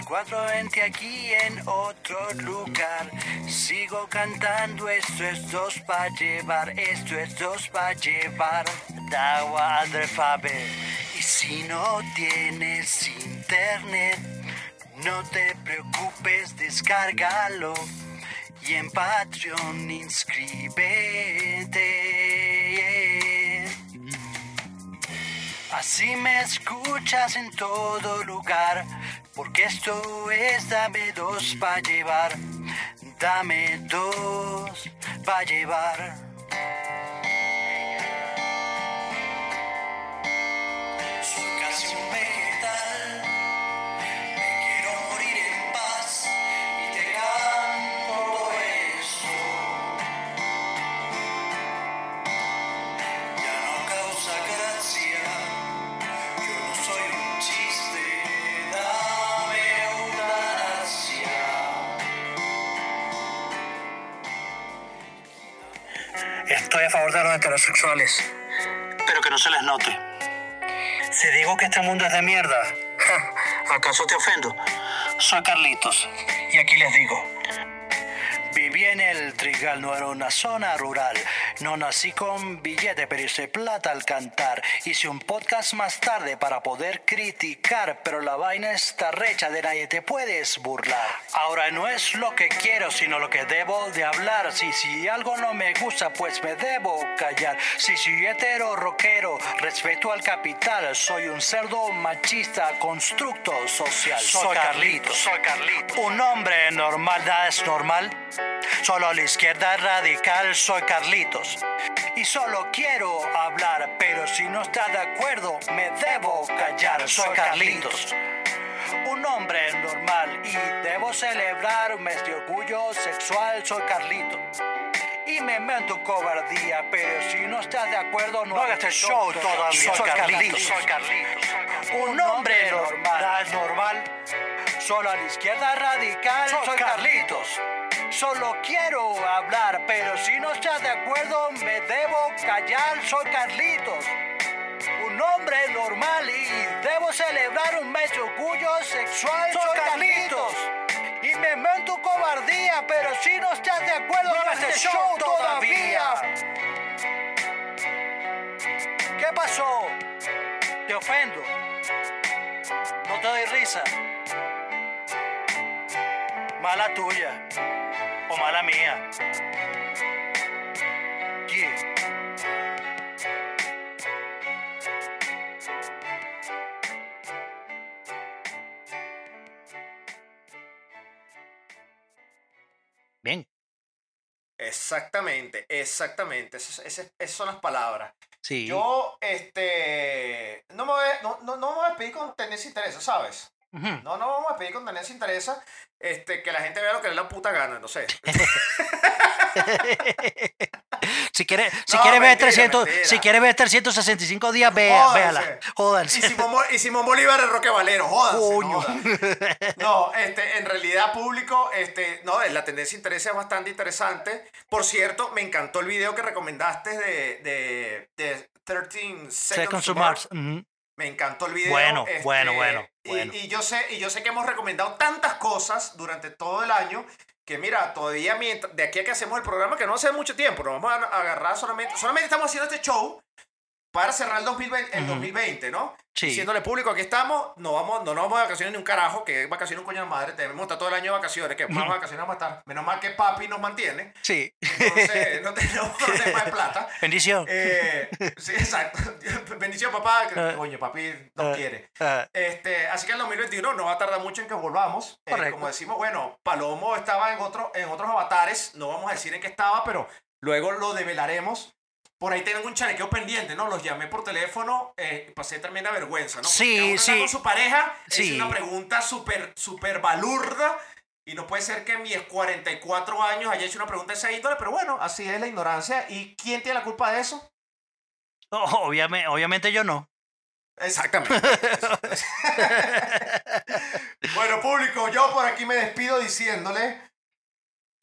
420 aquí en otro lugar. Sigo cantando, esto es dos pa' llevar, esto es dos pa' llevar. Dawa Faber. Y si no tienes internet, no te preocupes, descárgalo. Y en Patreon inscríbete. Así me escuchas en todo lugar, porque esto es dame dos pa' llevar, dame dos pa' llevar. Estoy a favor de los heterosexuales, pero que no se les note. Si digo que este mundo es de mierda, ¿acaso te ofendo? Soy Carlitos, y aquí les digo. Viví en el Trigal, no era una zona rural. No nací con billete, pero hice plata al cantar. Hice un podcast más tarde para poder criticar, pero la vaina está recha, de nadie te puedes burlar. Ahora no es lo que quiero, sino lo que debo de hablar. Si, si algo no me gusta, pues me debo callar. Si soy hetero rockero, respeto al capital. Soy un cerdo machista, constructo social. Soy Carlitos, soy Carlitos. Un hombre normal, nada es normal. Solo a la izquierda radical soy Carlitos. Y solo quiero hablar, pero si no está de acuerdo, me debo callar. Soy Carlitos. Un hombre normal y debo celebrar un mes de orgullo sexual. Soy Carlitos. Y me mento cobardía, pero si no estás de acuerdo, no hagas el show todavía. Soy Carlitos. Soy Carlitos. Un hombre normal. normal. Solo a la izquierda radical. Soy Carlitos. Solo quiero hablar, pero si no estás de acuerdo, me debo callar. Soy Carlitos. Un hombre normal y debo celebrar un mes de orgullo sexual. Soy Carlitos. Y me mento cobardía, pero si no estás de acuerdo, no hagas el show todavía. ¿Qué pasó? Te ofendo. No te doy risa. Mala tuya. O mala mía. Yeah. Bien. Exactamente, exactamente. Esas, esas- esas son las palabras. Sí. Yo, este. No me voy, a- no, no, no me voy a despedir con tendencia interesa, ¿sabes? No, no vamos a pedir con tendencia interesa. Este, que la gente vea lo que le da la puta gana, no sé. Si quiere, si No, quiere ver mentira, 300, mentira. si quiere ver 365 días, vea, véala. Jódanse. Y Simón, y Simón Bolívar el Roque Valero, jódanse. no Coño. jodan. No, este, en realidad público, este, no, la tendencia interesa es bastante interesante. Por cierto, me encantó el video que recomendaste de, de, de 13 Seconds, Seconds to Mars. Me encantó el video. Bueno, este, bueno, bueno, y- bueno. Y, yo sé, y yo sé que hemos recomendado tantas cosas durante todo el año que mira, todavía mientras, de aquí a que hacemos el programa, que no hace mucho tiempo, nos vamos a agarrar solamente, solamente estamos haciendo este show para cerrar el 2020, el Ujú. 2020, ¿no? Sí. Diciéndole público, aquí estamos, no vamos, no nos vamos de vacaciones ni un carajo, que es vacaciones un coño de madre, debemos estar todo el año de vacaciones, que más vacaciones vamos a estar. Menos mal que papi nos mantiene, Sí. entonces no tenemos problema de plata. Bendición. Eh, sí, exacto. Bendición, papá. Ah. Coño, papi nos Ah. quiere. Ah, Este, así que el 2021 no va a tardar mucho en que volvamos. Eh, como decimos, bueno, Palomo estaba en, otro, en otros avatares. No vamos a decir en qué estaba, pero luego lo develaremos. Por ahí tienen un chalequeo pendiente, ¿no? Los llamé por teléfono, eh, pasé tremenda vergüenza, ¿no? Sí, uno sí. con su pareja, Sí. es una pregunta súper, súper balurda. Y no puede ser que en mis 44 años haya hecho una pregunta de esa índole, pero bueno, así es la ignorancia. ¿Y quién tiene la culpa de eso? obviamente, obviamente yo no. Exactamente. bueno, público, yo por aquí me despido diciéndole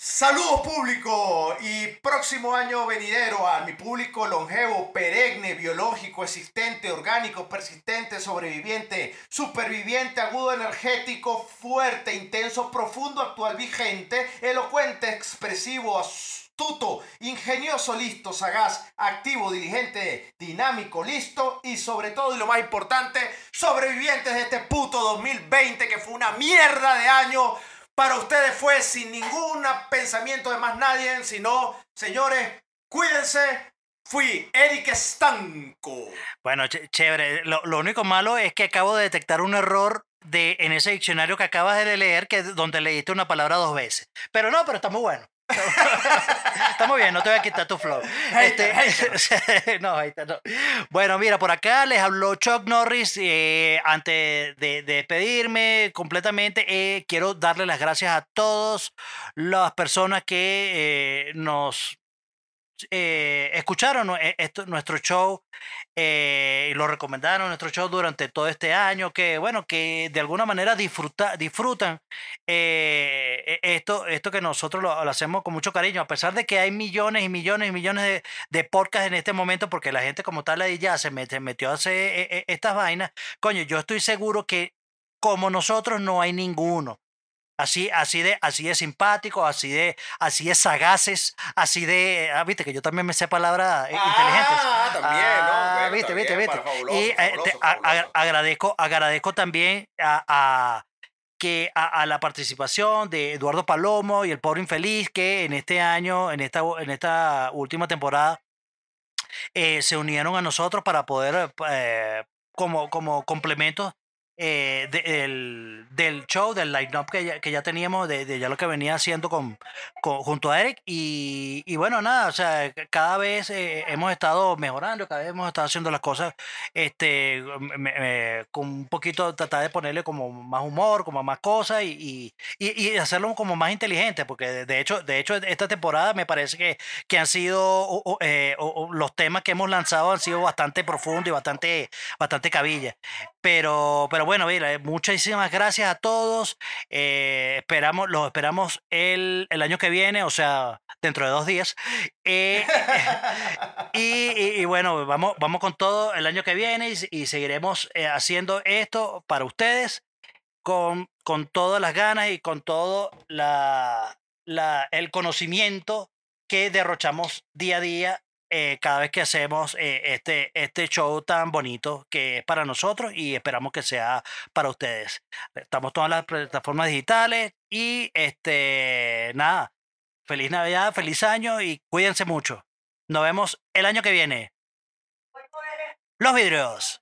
saludos público y próximo año venidero a mi público longevo, perenne, biológico, existente, orgánico, persistente, sobreviviente, superviviente, agudo, energético, fuerte, intenso, profundo, actual, vigente, elocuente, expresivo, astuto, ingenioso, listo, sagaz, activo, diligente, dinámico, listo y sobre todo y lo más importante, sobrevivientes de este puto 2020 que fue una mierda de año. Para ustedes fue sin ningún pensamiento de más nadie, sino, señores, cuídense. Fui Eric Estanco. Bueno, ch- chévere. Lo, lo único malo es que acabo de detectar un error de, en ese diccionario que acabas de leer, que donde leíste una palabra dos veces. Pero no, pero está muy bueno. Está muy bien, no te voy a quitar tu flow. Este, no, hater, no. Bueno, mira, por acá les habló Chuck Norris. eh, antes de, de despedirme completamente, eh, quiero darle las gracias a todas las personas que eh, nos eh, escucharon esto- nuestro show eh, y lo recomendaron nuestro show durante todo este año que bueno que de alguna manera disfruta, disfrutan eh, e- esto esto que nosotros lo, hacemos con mucho cariño a pesar de que hay millones y millones y millones de, de podcasts en este momento porque la gente como tal ahí ya se metió a hacer eh, estas vainas coño yo estoy seguro que como nosotros no hay ninguno Así, así de, así de simpático, así de, así de sagaces, así de, ah, viste que yo también me sé palabras eh, inteligentes. Ah, también, ¿no? Ah, Bueno, viste, está viste, viste. fabuloso, y eh, fabuloso, te- fabuloso. agradezco, agradezco también a, a- que a, a la participación de Eduardo Palomo y el pobre infeliz que en este año, en esta, en esta última temporada, eh, se unieron a nosotros para poder, eh, como, como complemento eh, de- del, del show, del line-up que ya, que ya teníamos, de, de ya lo que venía haciendo con, con- junto a Eric. Y, y bueno, nada, o sea, cada vez eh, hemos estado mejorando, cada vez hemos estado haciendo las cosas este, me- me- con un poquito, tratar de ponerle como más humor, como más cosas y, y, y- hacerlo como más inteligente, porque de, de hecho, de hecho, esta temporada me parece que, que han sido o- o, eh, o los temas que hemos lanzado han sido bastante profundos y bastante, bastante cabilla. Pero, pero bueno, mira, eh, muchísimas gracias a todos. eh, esperamos, los esperamos el, el año que viene, o sea, dentro de dos días. Eh, y, bueno, vamos, vamos con todo el año que viene y, y seguiremos haciendo esto para ustedes con, con todas las ganas y con todo la, la- el conocimiento que derrochamos día a día eh, cada vez que hacemos eh, este, este show tan bonito que es para nosotros y esperamos que sea para ustedes. Estamos todas las plataformas digitales y este nada, feliz Navidad, feliz año y cuídense mucho. Nos vemos el año que viene. Los vidrios.